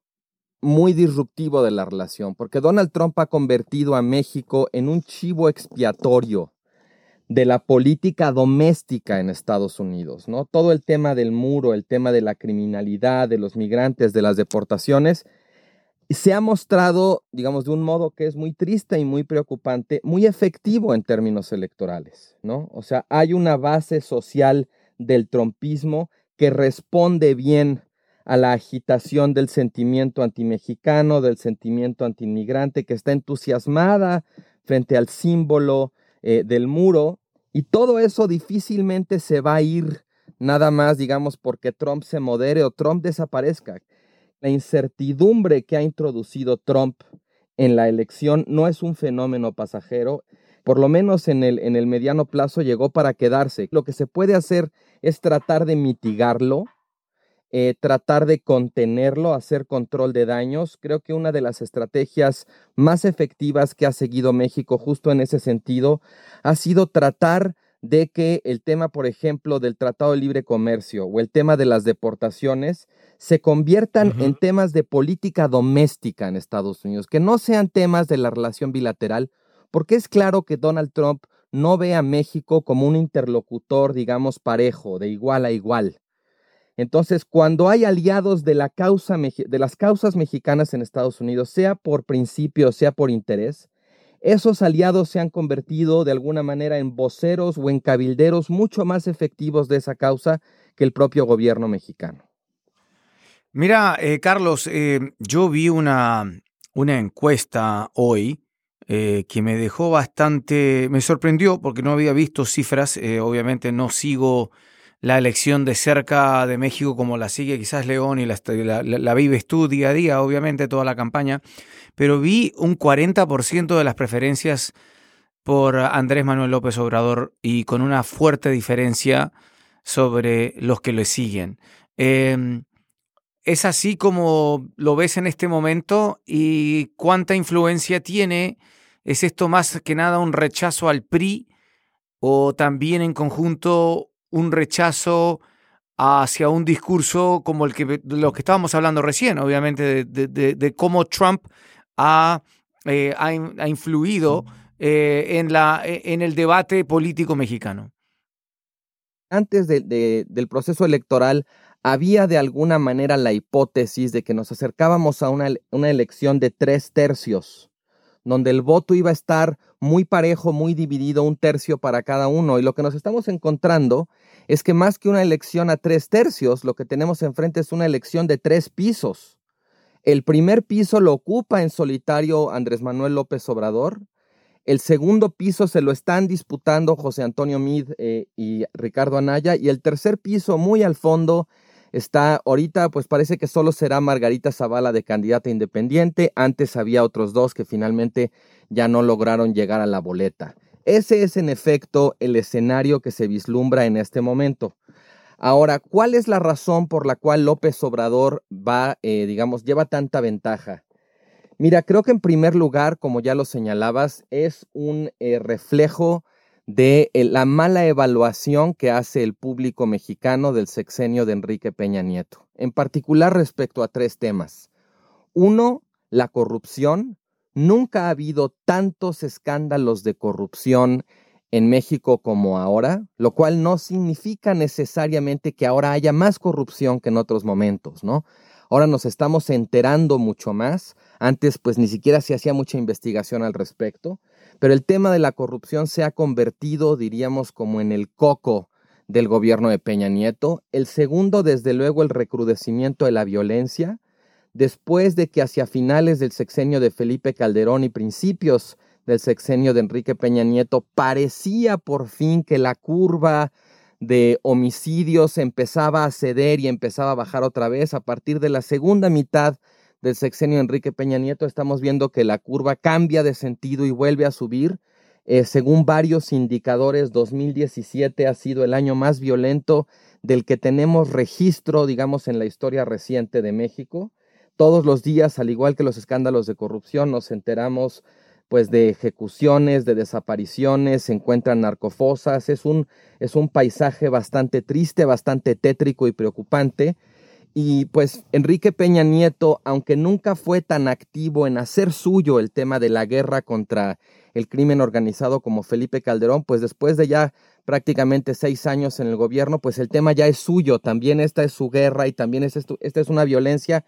muy disruptivo de la relación, porque Donald Trump ha convertido a México en un chivo expiatorio de la política doméstica en Estados Unidos, ¿no? Todo el tema del muro, el tema de la criminalidad, de los migrantes, de las deportaciones, se ha mostrado, digamos, de un modo que es muy triste y muy preocupante, muy efectivo en términos electorales, ¿no? O sea, hay una base social del trompismo que responde bien a la agitación del sentimiento antimexicano, del sentimiento antiinmigrante, que está entusiasmada frente al símbolo eh, del muro. Y todo eso difícilmente se va a ir nada más, digamos, porque Trump se modere o Trump desaparezca. La incertidumbre que ha introducido Trump en la elección no es un fenómeno pasajero, por lo menos en el, en el mediano plazo llegó para quedarse. Lo que se puede hacer es tratar de mitigarlo, eh, tratar de contenerlo, hacer control de daños. Creo que una de las estrategias más efectivas que ha seguido México justo en ese sentido ha sido tratar de que el tema, por ejemplo, del Tratado de Libre Comercio o el tema de las deportaciones se conviertan en temas de política doméstica en Estados Unidos, que no sean temas de la relación bilateral, porque es claro que Donald Trump no ve a México como un interlocutor, digamos, parejo, de igual a igual. Entonces, cuando hay aliados de, la causa, de las causas mexicanas en Estados Unidos, sea por principio, sea por interés, esos aliados se han convertido de alguna manera en voceros o en cabilderos mucho más efectivos de esa causa que el propio gobierno mexicano. Mira, eh, Carlos, eh, yo vi una, una encuesta hoy eh, que me dejó bastante, me sorprendió porque no había visto cifras, obviamente no sigo la elección de cerca de México como la sigue quizás León y la, la, vives tú día a día, obviamente, toda la campaña, pero vi un 40% de las preferencias por Andrés Manuel López Obrador y con una fuerte diferencia sobre los que le siguen. Em, ¿Es así como lo ves en este momento y cuánta influencia tiene? ¿Es esto más que nada un rechazo al PRI o también en conjunto un rechazo hacia un discurso como el que de lo que estábamos hablando recién, obviamente, de, cómo Trump ha, eh, ha, influido eh, en, la, en el debate político mexicano? Antes del proceso electoral, había de alguna manera la hipótesis de que nos acercábamos a una, una elección de tres tercios donde el voto iba a estar muy parejo, muy dividido, un tercio para cada uno. Y lo que nos estamos encontrando es que más que una elección a tres tercios, lo que tenemos enfrente es una elección de tres pisos. El primer piso lo ocupa en solitario Andrés Manuel López Obrador. El segundo piso se lo están disputando José Antonio Mid eh, y Ricardo Anaya. Y el tercer piso, muy al fondo, Está ahorita, pues parece que solo será Margarita Zavala de candidata independiente. Antes había otros dos que finalmente ya no lograron llegar a la boleta. Ese es en efecto el escenario que se vislumbra en este momento. Ahora, ¿cuál es la razón por la cual López Obrador va, eh, digamos, lleva tanta ventaja? Mira, creo que en primer lugar, como ya lo señalabas, es un eh, reflejo de eh, la mala evaluación que hace el público mexicano del sexenio de Enrique Peña Nieto, en particular respecto a tres temas. Uno, la corrupción. Nunca ha habido tantos escándalos de corrupción en México como ahora, lo cual no significa necesariamente que ahora haya más corrupción que en otros momentos, ¿no? Ahora nos estamos enterando mucho más. Antes, pues ni siquiera se hacía mucha investigación al respecto. Pero el tema de la corrupción se ha convertido, diríamos, como en el coco del gobierno de Peña Nieto. El segundo, desde luego, el recrudecimiento de la violencia. Después de que hacia finales del sexenio de Felipe Calderón y principios del sexenio de Enrique Peña Nieto, parecía por fin que la curva de homicidios empezaba a ceder y empezaba a bajar otra vez a partir de la segunda mitad del sexenio Enrique Peña Nieto, estamos viendo que la curva cambia de sentido y vuelve a subir. Eh, según varios indicadores, 2017 ha sido el año más violento del que tenemos registro, digamos, en la historia reciente de México. Todos los días, al igual que los escándalos de corrupción, nos enteramos pues de ejecuciones, de desapariciones, se encuentran narcofosas, es un, es un paisaje bastante triste, bastante tétrico y preocupante. Y pues Enrique Peña Nieto, aunque nunca fue tan activo en hacer suyo el tema de la guerra contra el crimen organizado como Felipe Calderón, pues después de ya prácticamente seis años en el gobierno, pues el tema ya es suyo, también esta es su guerra y también es esto, esta es una violencia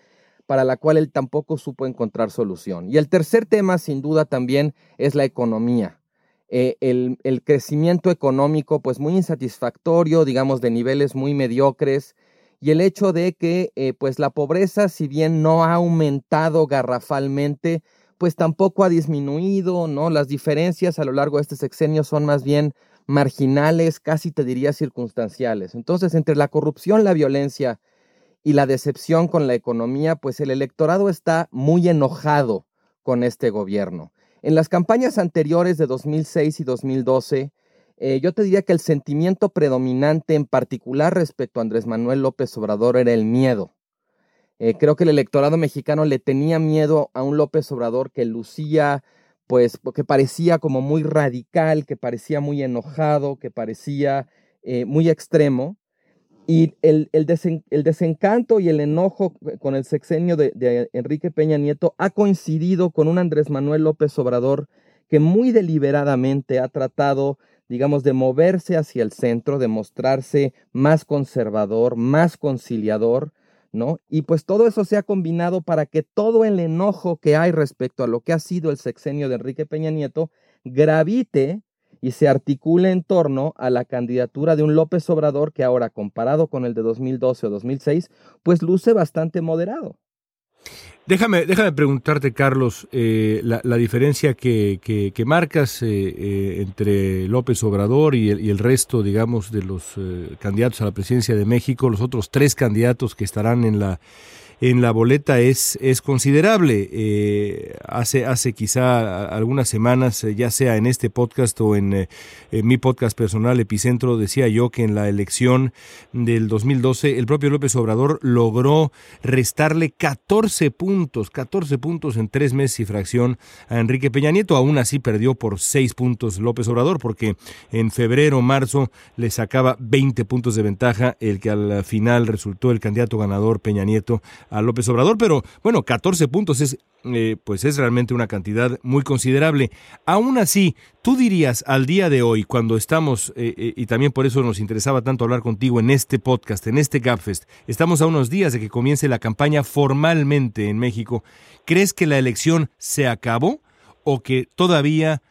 para la cual él tampoco supo encontrar solución. Y el tercer tema, sin duda, también es la economía. Eh, el, crecimiento económico, pues muy insatisfactorio, digamos, de niveles muy mediocres, y el hecho de que eh, pues la pobreza, si bien no ha aumentado garrafalmente, pues tampoco ha disminuido, ¿no? Las diferencias a lo largo de este sexenio son más bien marginales, casi te diría circunstanciales. Entonces, entre la corrupción, la violencia y la decepción con la economía, pues el electorado está muy enojado con este gobierno. En las campañas anteriores de 2006 y 2012, eh, yo te diría que el sentimiento predominante en particular respecto a Andrés Manuel López Obrador era el miedo. Eh, creo que el electorado mexicano le tenía miedo a un López Obrador que lucía, pues, que parecía como muy radical, que parecía muy enojado, que parecía eh, muy extremo. Y el, el, desencanto y el enojo con el sexenio de, de Enrique Peña Nieto ha coincidido con un Andrés Manuel López Obrador que muy deliberadamente ha tratado digamos, de moverse hacia el centro, de mostrarse más conservador, más conciliador, ¿no? Y pues todo eso se ha combinado para que todo el enojo que hay respecto a lo que ha sido el sexenio de Enrique Peña Nieto gravite y se articule en torno a la candidatura de un López Obrador que ahora, comparado con el de 2012 o 2006, pues luce bastante moderado. Déjame, déjame preguntarte, Carlos, eh, la, diferencia que, que, marcas eh, eh, entre López Obrador y el, y el, resto, digamos, de los candidatos a la presidencia de México, los otros tres candidatos que estarán en la en la boleta es, es considerable. Eh, hace, hace quizá algunas semanas, eh, ya sea en este podcast o en, eh, en, mi podcast personal, Epicentro, decía yo que en la elección del 2012 el propio López Obrador logró restarle 14 puntos, 14 puntos en tres meses y fracción a Enrique Peña Nieto. Aún así perdió por 6 puntos López Obrador porque en febrero, marzo le sacaba 20 puntos de ventaja el que al final resultó el candidato ganador Peña Nieto a López Obrador, pero bueno, 14 puntos es, eh, pues es realmente una cantidad muy considerable. Aún así, tú dirías al día de hoy, cuando estamos, eh, eh, y también por eso nos interesaba tanto hablar contigo en este podcast, en este GapFest, estamos a unos días de que comience la campaña formalmente en México, ¿crees que la elección se acabó o que todavía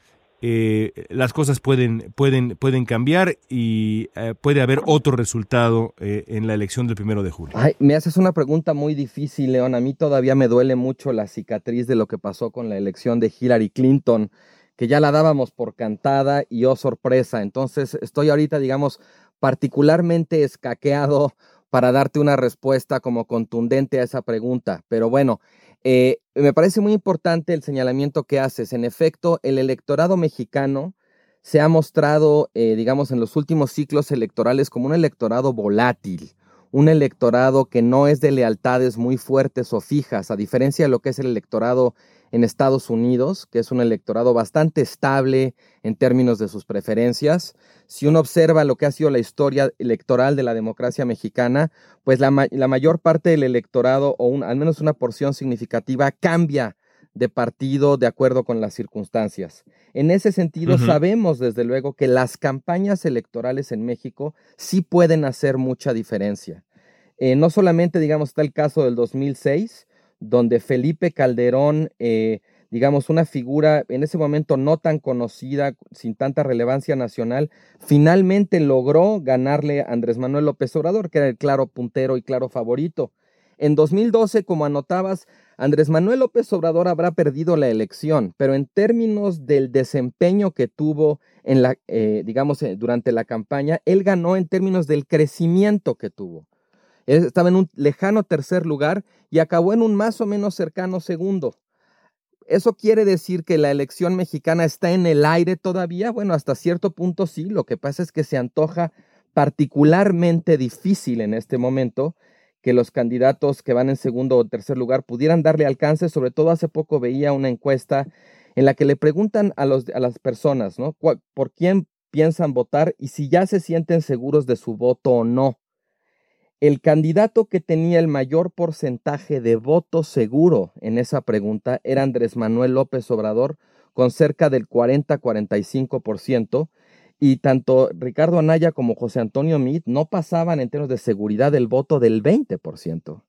eh, las cosas pueden, pueden, pueden cambiar y eh, puede haber otro resultado eh, en la elección del primero de julio. me haces una pregunta muy difícil, León. A mí todavía me duele mucho la cicatriz de lo que pasó con la elección de Hillary Clinton, que ya la dábamos por cantada y oh sorpresa. Entonces estoy ahorita, digamos, particularmente escaqueado para darte una respuesta como contundente a esa pregunta. Pero bueno, eh, me parece muy importante el señalamiento que haces. En efecto, el electorado mexicano se ha mostrado, eh, digamos, en los últimos ciclos electorales como un electorado volátil, un electorado que no es de lealtades muy fuertes o fijas, a diferencia de lo que es el electorado en Estados Unidos, que es un electorado bastante estable en términos de sus preferencias. Si uno observa lo que ha sido la historia electoral de la democracia mexicana, pues la, mayor parte del electorado, o al menos una porción significativa, cambia de partido de acuerdo con las circunstancias. En ese sentido, sabemos desde luego que las campañas electorales en México sí pueden hacer mucha diferencia. Eh, no solamente, digamos, está el caso del 2006, donde Felipe Calderón, eh, digamos, una figura en ese momento no tan conocida, sin tanta relevancia nacional, finalmente logró ganarle a Andrés Manuel López Obrador, que era el claro puntero y claro favorito. En 2012, como anotabas, Andrés Manuel López Obrador habrá perdido la elección, pero en términos del desempeño que tuvo en la, eh, digamos, eh, durante la campaña, él ganó en términos del crecimiento que tuvo estaba en un lejano tercer lugar y acabó en un más o menos cercano segundo. ¿Eso quiere decir que la elección mexicana está en el aire todavía? Bueno, hasta cierto punto sí. Lo que pasa es que se antoja particularmente difícil en este momento que los candidatos que van en segundo o tercer lugar pudieran darle alcance. Sobre todo hace poco veía una encuesta en la que le preguntan a, los, a las personas. ¿Por quién piensan votar y si ya se sienten seguros de su voto o no? El candidato que tenía el mayor porcentaje de votos seguro en esa pregunta era Andrés Manuel López Obrador, con cerca del 40-45%, y tanto Ricardo Anaya como José Antonio Meade no pasaban en términos de seguridad del voto del 20%.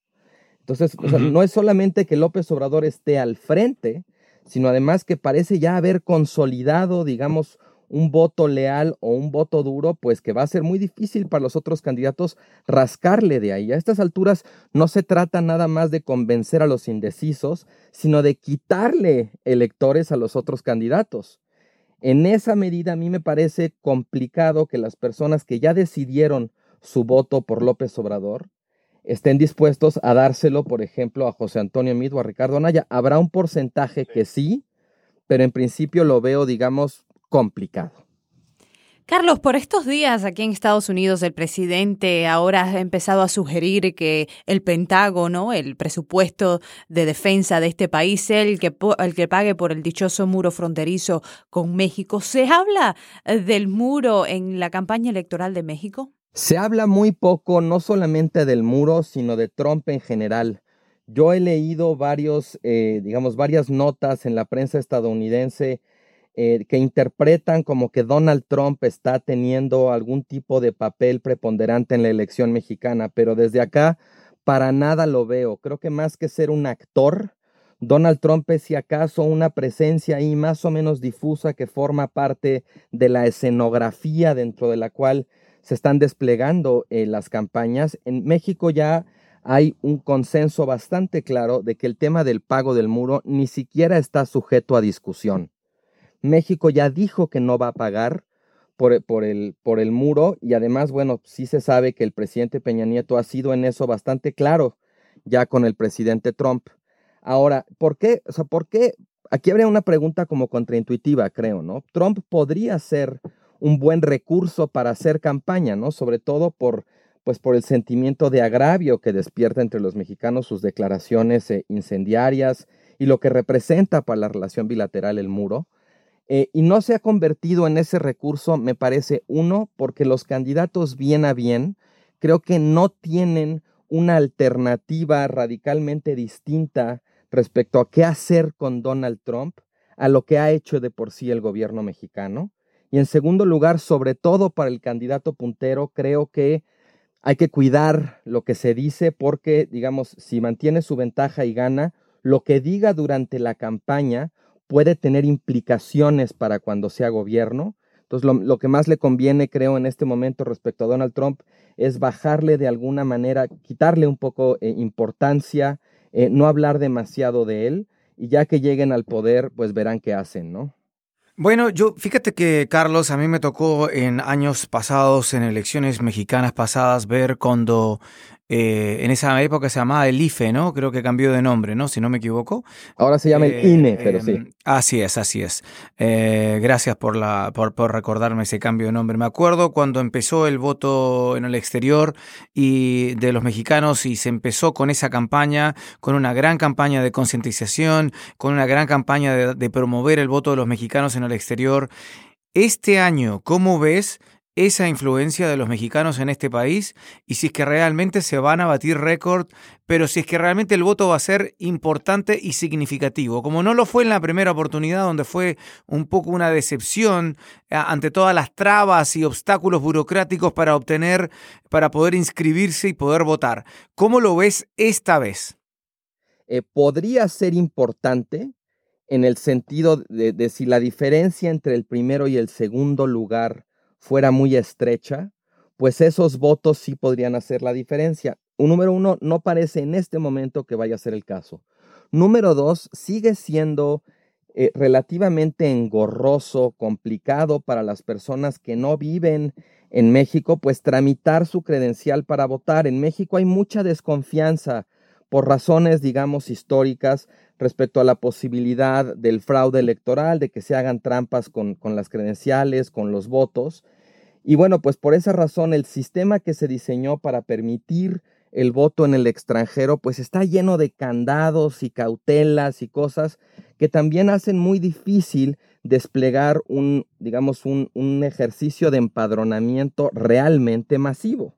Entonces, no es solamente que López Obrador esté al frente, sino además que parece ya haber consolidado, digamos, un voto leal o un voto duro, pues que va a ser muy difícil para los otros candidatos rascarle de ahí. A estas alturas no se trata nada más de convencer a los indecisos, sino de quitarle electores a los otros candidatos. En esa medida a mí me parece complicado que las personas que ya decidieron su voto por López Obrador estén dispuestos a dárselo, por ejemplo, a José Antonio Mido o a Ricardo Anaya. Habrá un porcentaje que sí, pero en principio lo veo, digamos, complicado. Carlos, por estos días aquí en Estados Unidos el presidente ahora ha empezado a sugerir que el Pentágono, el presupuesto de defensa de este país, sea el que, el que pague por el dichoso muro fronterizo con México. ¿Se habla eh, del muro en la campaña electoral de México? Se habla muy poco, no solamente del muro, sino de Trump en general. Yo he leído varios, eh, digamos, varias notas en la prensa estadounidense eh, que interpretan como que Donald Trump está teniendo algún tipo de papel preponderante en la elección mexicana, pero desde acá para nada lo veo. Creo que más que ser un actor, Donald Trump es si acaso una presencia ahí más o menos difusa que forma parte de la escenografía dentro de la cual se están desplegando eh, las campañas. En México ya hay un consenso bastante claro de que el tema del pago del muro ni siquiera está sujeto a discusión. México ya dijo que no va a pagar por, por, el, por el muro y además, bueno, sí se sabe que el presidente Peña Nieto ha sido en eso bastante claro ya con el presidente Trump. Ahora, ¿por qué? O sea, ¿por qué? Aquí habría una pregunta como contraintuitiva, creo, ¿no? Trump podría ser un buen recurso para hacer campaña, ¿no? Sobre todo por pues por el sentimiento de agravio que despierta entre los mexicanos sus declaraciones eh, incendiarias y lo que representa para la relación bilateral el muro. Eh, y no se ha convertido en ese recurso, me parece, uno, porque los candidatos bien a bien creo que no tienen una alternativa radicalmente distinta respecto a qué hacer con Donald Trump a lo que ha hecho de por sí el gobierno mexicano. Y en segundo lugar, sobre todo para el candidato puntero, creo que hay que cuidar lo que se dice porque, digamos, si mantiene su ventaja y gana, lo que diga durante la campaña puede tener implicaciones para cuando sea gobierno. Entonces, lo, que más le conviene, creo, en este momento respecto a Donald Trump es bajarle de alguna manera, quitarle un poco eh, importancia, eh, no hablar demasiado de él, y ya que lleguen al poder, pues verán qué hacen, ¿no? Bueno, yo fíjate que Carlos, a mí me tocó en años pasados, en elecciones mexicanas pasadas, ver cuando eh, en esa época se llamaba el IFE, ¿no? Creo que cambió de nombre, ¿no? Si no me equivoco. Ahora se llama el eh, INE, pero sí. Em, así es, así es. Eh, gracias por, la, por, por, recordarme ese cambio de nombre. Me acuerdo cuando empezó el voto en el exterior y de los mexicanos y se empezó con esa campaña, con una gran campaña de concientización, con una gran campaña de, de promover el voto de los mexicanos en el exterior. Este año, ¿cómo ves? Esa influencia de los mexicanos en este país y si es que realmente se van a batir récord, pero si es que realmente el voto va a ser importante y significativo, como no lo fue en la primera oportunidad donde fue un poco una decepción eh, ante todas las trabas y obstáculos burocráticos para obtener, para poder inscribirse y poder votar. ¿Cómo lo ves esta vez? Eh, podría ser importante en el sentido de si la diferencia entre el primero y el segundo lugar fuera muy estrecha, pues esos votos sí podrían hacer la diferencia. Un número uno, no parece en este momento que vaya a ser el caso. Número dos, sigue siendo eh, relativamente engorroso, complicado para las personas que no viven en México, pues tramitar su credencial para votar. En México hay mucha desconfianza por razones, digamos, históricas respecto a la posibilidad del fraude electoral, de que se hagan trampas con, con las credenciales, con los votos. Y bueno, pues por esa razón el sistema que se diseñó para permitir el voto en el extranjero, pues está lleno de candados y cautelas y cosas que también hacen muy difícil desplegar un, digamos, un, un ejercicio de empadronamiento realmente masivo.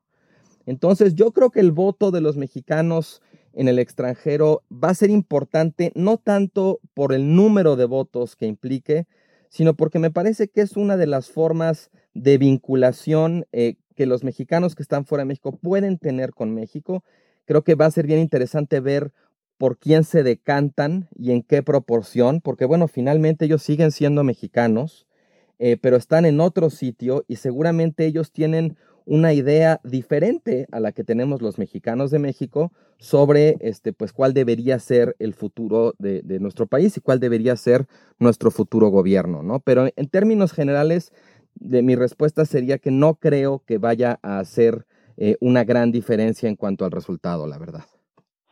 Entonces yo creo que el voto de los mexicanos en el extranjero va a ser importante no tanto por el número de votos que implique, sino porque me parece que es una de las formas de vinculación eh, que los mexicanos que están fuera de México pueden tener con México. Creo que va a ser bien interesante ver por quién se decantan y en qué proporción, porque bueno, finalmente ellos siguen siendo mexicanos, eh, pero están en otro sitio y seguramente ellos tienen una idea diferente a la que tenemos los mexicanos de México sobre este, pues, cuál debería ser el futuro de, nuestro país y cuál debería ser nuestro futuro gobierno, ¿no? Pero en términos generales, de mi respuesta sería que no creo que vaya a hacer eh, una gran diferencia en cuanto al resultado, la verdad.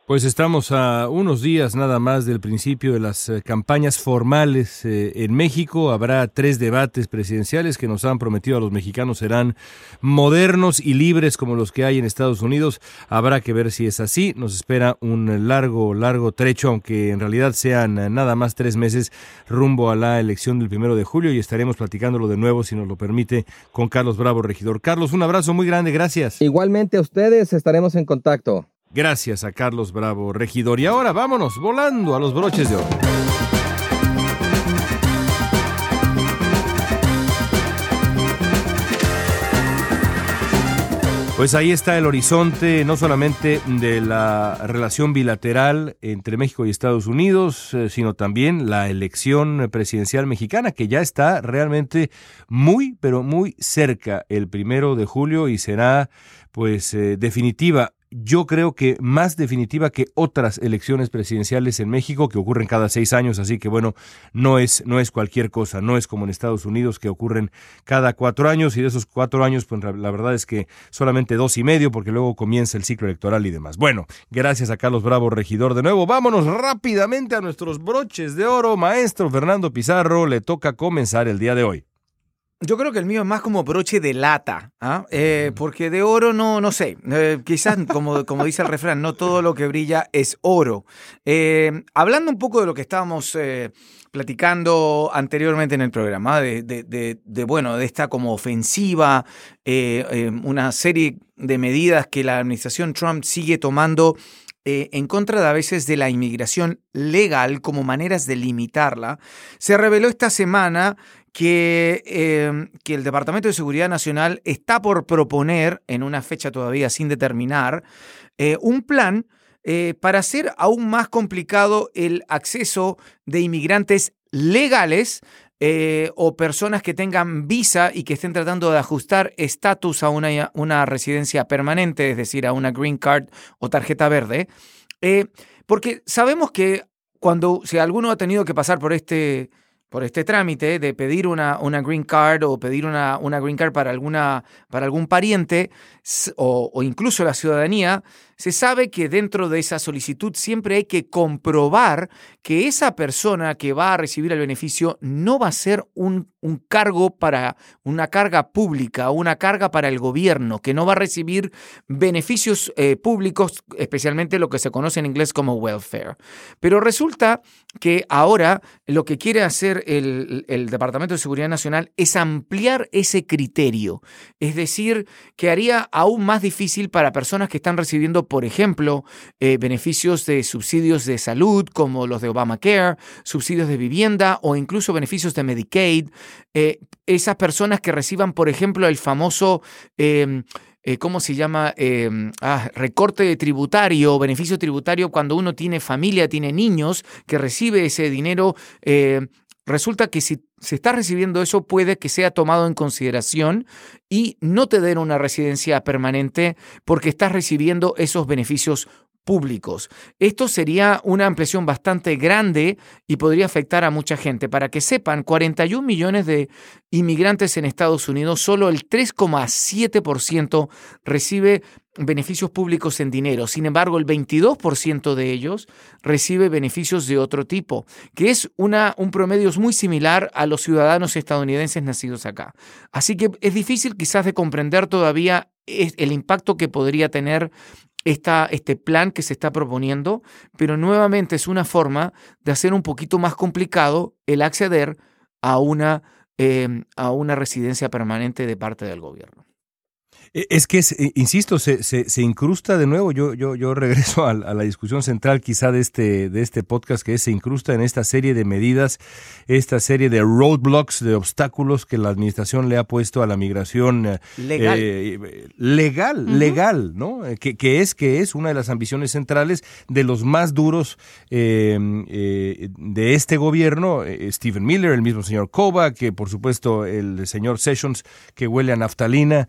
Pues estamos a unos días nada más del principio de las eh, campañas formales eh, en México. Habrá tres debates presidenciales que nos han prometido a los mexicanos serán modernos y libres como los que hay en Estados Unidos. Habrá que ver si es así. Nos espera un largo, largo trecho, aunque en realidad sean nada más tres meses rumbo a la elección del primero de julio y estaremos platicándolo de nuevo, si nos lo permite, con Carlos Bravo, regidor. Carlos, un abrazo muy grande. Gracias. Igualmente a ustedes estaremos en contacto. Gracias a Carlos Bravo, regidor. Y ahora vámonos volando a los broches de oro. Pues ahí está el horizonte no solamente de la relación bilateral entre México y Estados Unidos, eh, sino también la elección presidencial mexicana, que ya está realmente muy, pero muy cerca el primero de julio y será pues eh, definitiva yo creo que más definitiva que otras elecciones presidenciales en México que ocurren cada seis años, así que bueno, no es, no es cualquier cosa, no es como en Estados Unidos que ocurren cada cuatro años y de esos cuatro años, pues la verdad es que solamente dos y medio porque luego comienza el ciclo electoral y demás. Bueno, gracias a Carlos Bravo, regidor de nuevo. Vámonos rápidamente a nuestros broches de oro. Maestro Fernando Pizarro, le toca comenzar el día de hoy. Yo creo que el mío es más como broche de lata, ¿ah? eh, porque de oro no, no sé. Eh, quizás, como, como dice el refrán, no todo lo que brilla es oro. Eh, hablando un poco de lo que estábamos platicando anteriormente en el programa, de, de, bueno, de esta como ofensiva, una serie de medidas que la administración Trump sigue tomando en contra de a veces de la inmigración legal como maneras de limitarla, se reveló esta semana que, em, que, el Departamento de Seguridad Nacional está por proponer, en una fecha todavía sin determinar, eh, un plan eh, para hacer aún más complicado el acceso de inmigrantes legales eh, o personas que tengan visa y que estén tratando de ajustar estatus a una, una, residencia permanente, es decir, a una green card o tarjeta verde. porque sabemos que cuando, si alguno ha tenido que pasar por este por este trámite de pedir una, una green card o pedir una, una green card para, alguna, para algún pariente o, o, incluso la ciudadanía, se sabe que dentro de esa solicitud siempre hay que comprobar que esa persona que va a recibir el beneficio no va a ser un, un cargo para una carga pública, una carga para el gobierno, que no va a recibir beneficios eh, públicos, especialmente lo que se conoce en inglés como welfare. Pero resulta que ahora lo que quiere hacer el, el Departamento de Seguridad Nacional es ampliar ese criterio, es decir, que haría aún más difícil para personas que están recibiendo por ejemplo, eh, beneficios de subsidios de salud como los de Obamacare, subsidios de vivienda o incluso beneficios de Medicaid. Eh, esas personas que reciban, por ejemplo, el famoso... Em, eh, ¿cómo se llama? Ah, recorte tributario, beneficio tributario cuando uno tiene familia, tiene niños, que recibe ese dinero resulta que si se está recibiendo eso puede que sea tomado en consideración y no te den una residencia permanente porque estás recibiendo esos beneficios públicos. Esto sería una ampliación bastante grande y podría afectar a mucha gente. Para que sepan, 41 millones de inmigrantes en Estados Unidos, solo el 3,7% recibe beneficios públicos en dinero. Sin embargo, el 22% de ellos recibe beneficios de otro tipo, que es una, un promedio muy similar a los ciudadanos estadounidenses nacidos acá. Así que es difícil quizás de comprender todavía el impacto que podría tener esta, este plan que se está proponiendo, pero nuevamente es una forma de hacer un poquito más complicado el acceder a una, eh, a una residencia permanente de parte del gobierno. E, es que, eh, insisto, se, se, incrusta de nuevo, yo, yo, yo regreso a, la discusión central quizá de este, de este podcast, que se incrusta en esta serie de medidas, esta serie de roadblocks, de obstáculos que la administración le ha puesto a la migración eh, legal, eh, legal, legal, ¿no? Que, que, es, que es una de las ambiciones centrales de los más duros de este gobierno, Stephen Miller, el mismo señor Kova, que por supuesto el señor Sessions, que huele a naftalina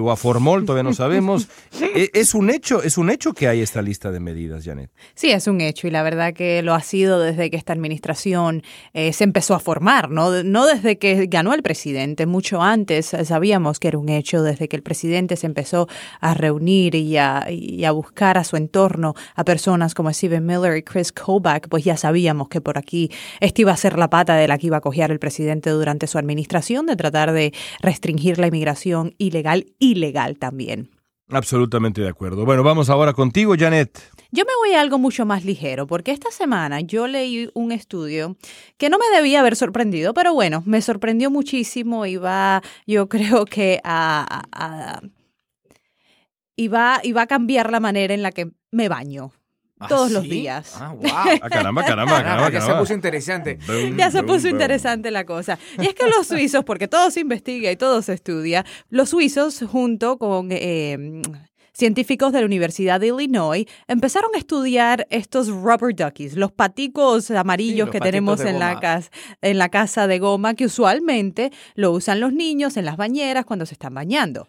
o a formol, todavía no sabemos. E, es un hecho, es un hecho que hay esta lista de medidas, Janet. Sí, es un hecho y la verdad que lo ha sido desde que esta administración eh, se empezó a formar, ¿no? no desde que ganó el presidente, mucho antes sabíamos que era un hecho, desde que el presidente se empezó a reunir y a, y a buscar a su entorno a personas como Stephen Miller y Chris Kobach, pues ya sabíamos que por aquí esta iba a ser la pata de la que iba a coger el presidente durante su administración, de tratar de restringir la inmigración ilegal, ilegal legal también. Absolutamente de acuerdo. Bueno, vamos ahora contigo, Janet. Yo me voy a algo mucho más ligero, porque esta semana yo leí un estudio que no me debía haber sorprendido, pero bueno, me sorprendió muchísimo y va, yo creo que a, a, a cambiar la manera en la que me baño. ¿Ah, todos los días. Ah, wow. Ah, caramba, caramba, caramba, Ya se puso interesante. ya se puso interesante la cosa. Y es que los suizos, porque todo se investiga y todo se estudia, los suizos junto con... Eh, científicos de la Universidad de Illinois empezaron a estudiar estos rubber duckies, los paticos amarillos que tenemos en la, casa, en la casa de goma, que usualmente lo usan los niños en las bañeras cuando se están bañando.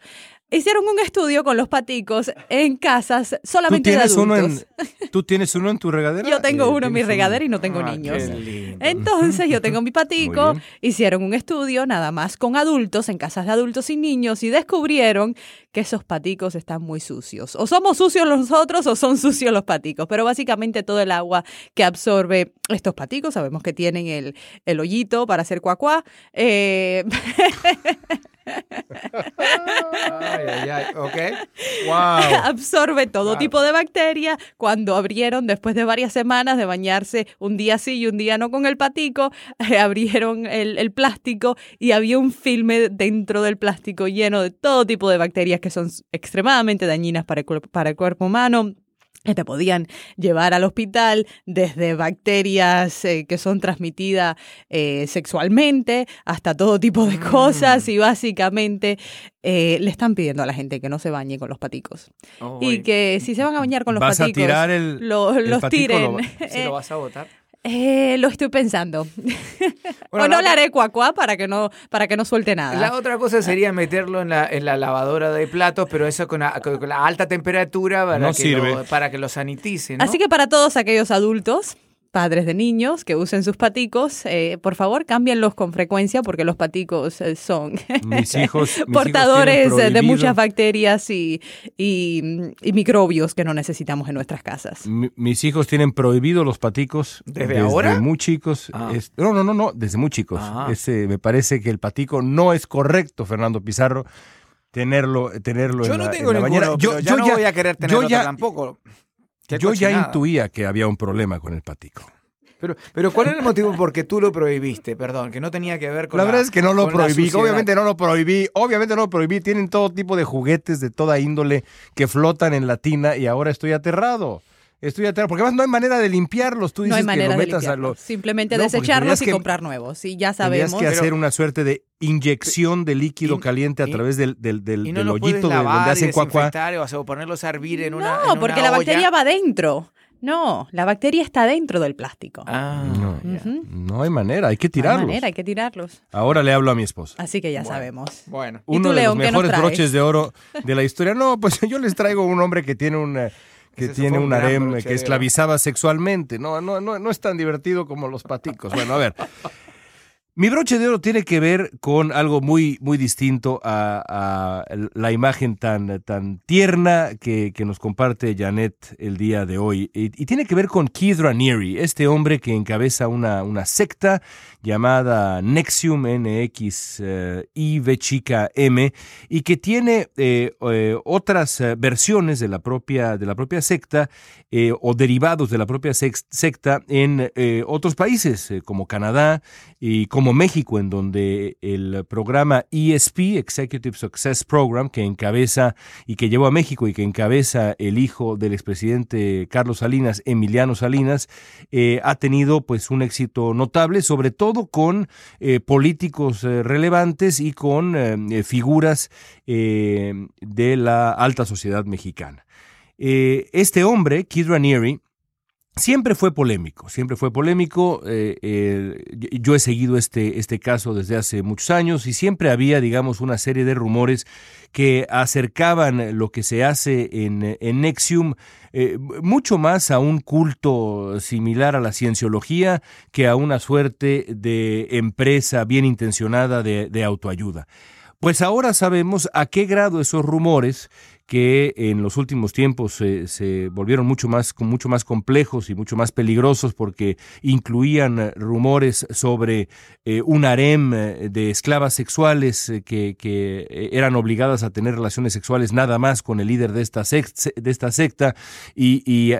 Hicieron un estudio con los paticos en casas ¿Tú solamente de tienes, adultos. uno en, ¿Tú tienes uno en tu regadera? Yo tengo uno en mi ¿tienes regadera y no tengo Ah, niños. qué lindo. Entonces yo tengo mi patico, hicieron un estudio nada más con adultos, en casas de adultos y niños, y descubrieron que esos paticos están muy sucios. O somos sucios nosotros o son sucios los paticos, pero básicamente todo el agua que absorbe estos paticos, sabemos que tienen el, el hoyito para hacer cuacuá, eh, Ay, ay, ay, ok. Wow. absorbe todo tipo de bacterias. Cuando abrieron, después de varias semanas de bañarse un día sí y un día no con el patico, eh, abrieron el, el plástico y había un filme dentro del plástico lleno de todo tipo de bacterias que son extremadamente dañinas para el, cuerpo- para el cuerpo humano que te podían llevar al hospital, desde bacterias eh, que son transmitidas eh, sexualmente hasta todo tipo de cosas y básicamente eh, le están pidiendo a la gente que no se bañe con los paticos Oh, y que si se van a bañar con los ¿Vas a paticos, tirar el- lo- el los patico tiren. lo- ¿Se lo vas a botar? Eh, lo estoy pensando. Bueno, o no la le otra- haré cuacuá para que no, para que no suelte nada. La otra cosa sería meterlo en la, en la lavadora de platos, pero eso con la, con la alta temperatura para, No que sirve. Lo, para que lo sanitice, ¿no? Así que para todos aquellos adultos, padres de niños que usen sus paticos, eh, por favor cámbienlos con frecuencia porque los paticos eh, son Mis hijos. mis hijos portadores eh, de muchas bacterias y, y- y microbios que no necesitamos en nuestras casas. Mi- Mis hijos tienen prohibido los paticos ¿Desde ahora? muy chicos. Ah. Es- no, no, no, no, desde muy chicos. Ah. Ese, me parece que el patico no es correcto, Fernando Pizarro, tenerlo, tenerlo yo en no la, tengo en la ninguno, bañera. pero ya no voy a querer tener yo otro ya- tampoco. Yo ya intuía que había un problema con el patico. Pero, pero ¿cuál es el motivo por qué tú lo prohibiste? Perdón, que no tenía que ver con La verdad es que no lo prohibí, obviamente no lo prohibí, obviamente no lo prohibí. Tienen todo tipo de juguetes de toda índole que flotan en la tina y ahora estoy aterrado. Estoy aterrado, porque además no hay manera de limpiarlos. Tú No dices hay que manera lo de metas a limpiarlos. lo... Simplemente No, desecharlos tendrías y que- comprar nuevos. Y ya Tendrías sabemos. que hacer Pero- una suerte de inyección de líquido y- caliente a y- través del, del, del, Y no del lo puedes hoyito de donde hacen cuacuá. desinfectar o, sea, o ponerlos a hervir en una no, en porque una la olla. bacteria va dentro. No, la bacteria está dentro del plástico. Ah, No, no hay manera, hay que No hay tirarlos. manera, hay que tirarlos. Ahora le hablo a mi esposa. Así que ya Bueno. sabemos. Bueno. ¿Y Uno tú, de León, los mejores broches de oro de la historia. No, pues yo les traigo un hombre que tiene un eh, que Ese tiene un harem que esclavizaba sexualmente. No, no, no, no es tan divertido como los paticos. Bueno, a ver. Mi broche de oro tiene que ver con algo muy, muy distinto a, a la imagen tan, tan tierna que, que nos comparte Janet el día de hoy. Y, y tiene que ver con Keith Raniere, este hombre que encabeza una, una secta llamada Nexium NX eh, I V chica M y que tiene eh, eh, otras eh, versiones de la propia, de la propia secta o derivados de la propia secta en otros países como Canadá y como México, en donde el programa ESP, Executive Success Program, que encabeza y que llevó a México y que encabeza el hijo del expresidente Carlos Salinas, Emiliano Salinas, ha tenido pues un éxito notable, sobre todo con eh, políticos eh, relevantes y con eh, figuras de la alta sociedad mexicana. Este hombre, Keith Raniere, siempre fue polémico, siempre fue polémico. eh, eh, yo he seguido este, este caso desde hace muchos años y siempre había, digamos, una serie de rumores que acercaban lo que se hace en, en Nexium eh, mucho más a un culto similar a la cienciología que a una suerte de empresa bien intencionada de, de autoayuda. Pues ahora sabemos a qué grado esos rumores que en los últimos tiempos se, se volvieron mucho más, mucho más complejos y mucho más peligrosos porque incluían eh, rumores sobre eh, un harem eh, de esclavas sexuales que, que, eran obligadas a tener relaciones sexuales nada más con el líder de esta, sect, de esta secta y, y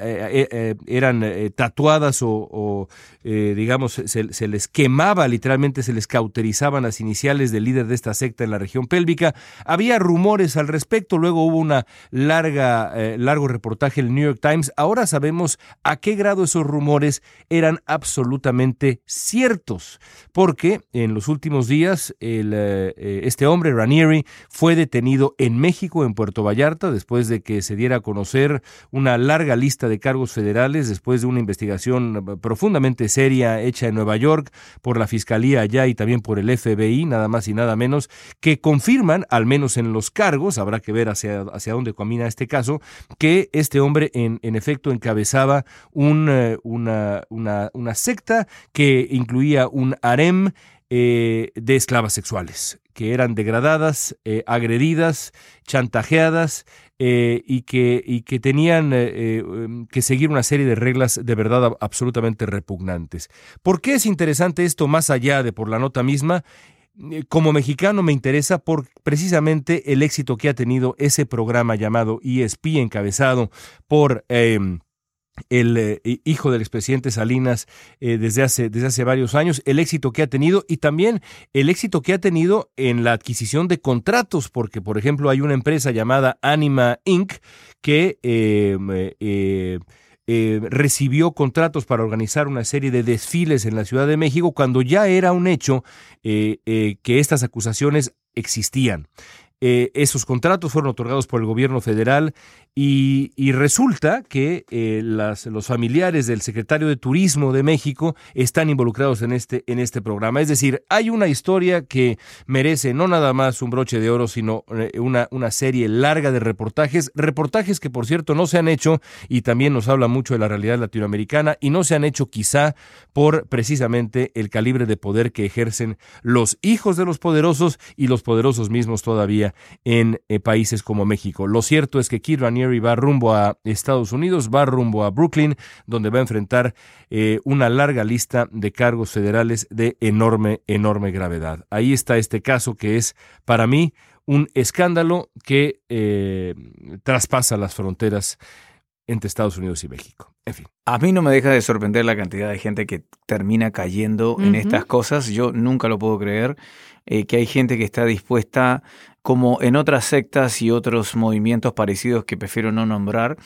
eran tatuadas o, digamos, se, les quemaba, literalmente se les cauterizaban las iniciales del líder de esta secta en la región pélvica. Había rumores al respecto, luego hubo una larga, eh, largo reportaje el New York Times, ahora sabemos a qué grado esos rumores eran absolutamente ciertos, porque en los últimos días el, eh, eh, este hombre, Ranieri, fue detenido en México, en Puerto Vallarta, después de que se diera a conocer una larga lista de cargos federales, después de una investigación profundamente seria hecha en Nueva York por la Fiscalía allá y también por el FBI, nada más y nada menos, que confirman, al menos en los cargos, habrá que ver hacia dónde camina este caso, que este hombre en, efecto encabezaba eh, una, secta que incluía un harem eh, de esclavas sexuales, que eran degradadas, eh, agredidas, chantajeadas y, que, y que tenían em, que seguir una serie de reglas de verdad absolutamente repugnantes. ¿Por qué es interesante esto más allá de por la nota misma? Eh, como mexicano me interesa por precisamente el éxito que ha tenido ese programa llamado ESP encabezado por... Eh, el eh, hijo del expresidente Salinas eh, desde, hace, desde hace varios años, el éxito que ha tenido y también el éxito que ha tenido en la adquisición de contratos, porque por ejemplo hay una empresa llamada Anima Inc. que eh, recibió contratos para organizar una serie de desfiles en la Ciudad de México cuando ya era un hecho que estas acusaciones existían. Eh, esos contratos fueron otorgados por el gobierno federal y, resulta que eh, los familiares del secretario de Turismo de México están involucrados en este, en este programa. Es decir, hay una historia que merece no nada más un broche de oro, sino eh, una, una serie larga de reportajes, reportajes que por cierto no se han hecho y también nos habla mucho de la realidad latinoamericana y no se han hecho quizá por precisamente el calibre de poder que ejercen los hijos de los poderosos y los poderosos mismos todavía en eh, países como México. Lo cierto es que Kid Ranieri va rumbo a Estados Unidos, va rumbo a Brooklyn, donde va a enfrentar eh, una larga lista de cargos federales de enorme, enorme gravedad. Ahí está este caso que es, para mí, un escándalo que eh, traspasa las fronteras entre Estados Unidos y México. En fin. A mí no me deja de sorprender la cantidad de gente que termina cayendo en estas cosas. Yo nunca lo puedo creer. Eh, que hay gente que está dispuesta, como en otras sectas y otros movimientos parecidos que prefiero no nombrar,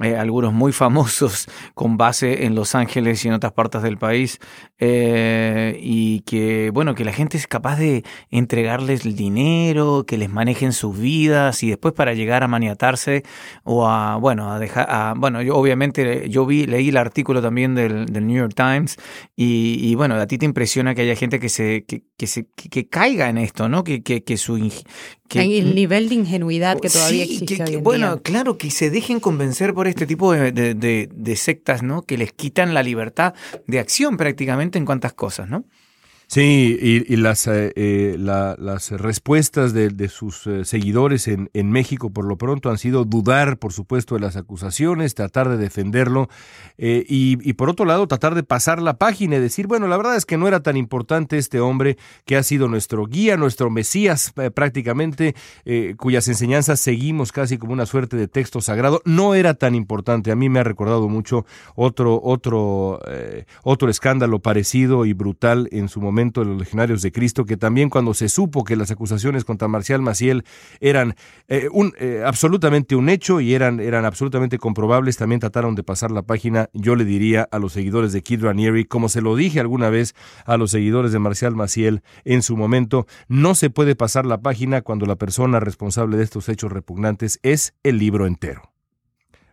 eh, algunos muy famosos con base en Los Ángeles y en otras partes del país, eh, y que, bueno, que la gente es capaz de entregarles el dinero, que les manejen sus vidas y después para llegar a maniatarse o a, bueno, a dejar, a, bueno, yo obviamente yo vi, leí el artículo también del, New York Times y, y, bueno, a ti te impresiona que haya gente que se, que, que se, que, que caiga en esto, ¿no? Que, que, que su... Que, el nivel de ingenuidad que todavía sí, existe hoy en bueno, día. claro, que se dejen convencer por este tipo de, de, de, de sectas, ¿no? Que les quitan la libertad de acción prácticamente en cuantas cosas, ¿no? Sí, y, las, eh, eh, la, las respuestas de, de sus eh, seguidores en, en, México por lo pronto han sido dudar, por supuesto, de las acusaciones, tratar de defenderlo y, y, por otro lado tratar de pasar la página y decir, bueno, la verdad es que no era tan importante este hombre que ha sido nuestro guía, nuestro Mesías prácticamente, cuyas enseñanzas seguimos casi como una suerte de texto sagrado, no era tan importante. A mí me ha recordado mucho otro, otro, otro escándalo parecido y brutal en su momento de los legionarios de Cristo, que también cuando se supo que las acusaciones contra Marcial Maciel eran eh, eh, absolutamente un hecho y eran, eran absolutamente comprobables, también trataron de pasar la página, yo le diría a los seguidores de Kid Ranieri, como se lo dije alguna vez a los seguidores de Marcial Maciel en su momento, no se puede pasar la página cuando la persona responsable de estos hechos repugnantes es el libro entero.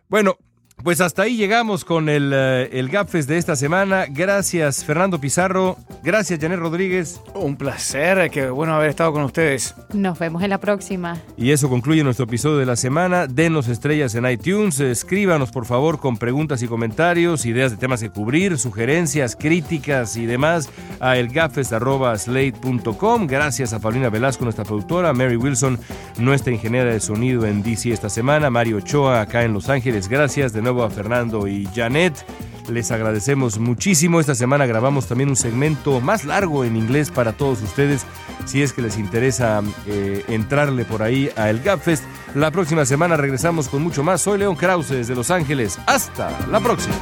Bueno, pues hasta ahí llegamos con el, uh, el GapFest de esta semana. Gracias Fernando Pizarro, gracias Janet Rodríguez. Un placer, qué bueno haber estado con ustedes. Nos vemos en la próxima. Y eso concluye nuestro episodio de la semana. Denos estrellas en iTunes, escríbanos por favor con preguntas y comentarios, ideas de temas que cubrir, sugerencias, críticas y demás a elgapfest.slate.com. Gracias a Paulina Velasco, nuestra productora, Mary Wilson, nuestra ingeniera de sonido en DC esta semana, Mario Ochoa acá en Los Ángeles. Gracias de nuevo a Fernando y Janet. Les agradecemos muchísimo. Esta semana grabamos también un segmento más largo en inglés para todos ustedes. Si es que les interesa eh, entrarle por ahí a El Gapfest. La próxima semana regresamos con mucho más. Soy León Krause desde Los Ángeles. Hasta la próxima.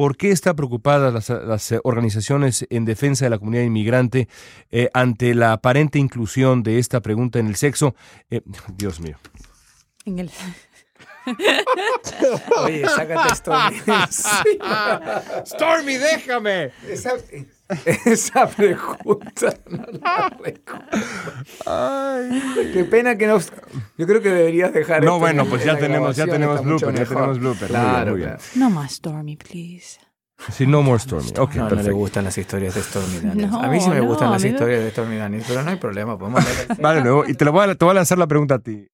¿Por qué están preocupadas las, las organizaciones en defensa de la comunidad inmigrante eh, ante la aparente inclusión de esta pregunta en el sexo? Eh, Dios mío. En el... Oye, sácate Stormy. Stormy, déjame. Esa, esa pregunta no la Ay, qué pena que no. Yo creo que deberías dejar. No, bueno, en- pues ya tenemos, ya tenemos blooper, ya tenemos blooper. Muy bien, Claro, muy bien. claro. No más Stormy, please. Sí, no more Stormy. Ok, No, no le gustan las historias de Stormy Daniels. No, a mí sí me no, gustan las historias de Stormy Daniels, pero no hay problema, podemos. Vale, luego, y te, lo voy a, te voy a lanzar la pregunta a ti.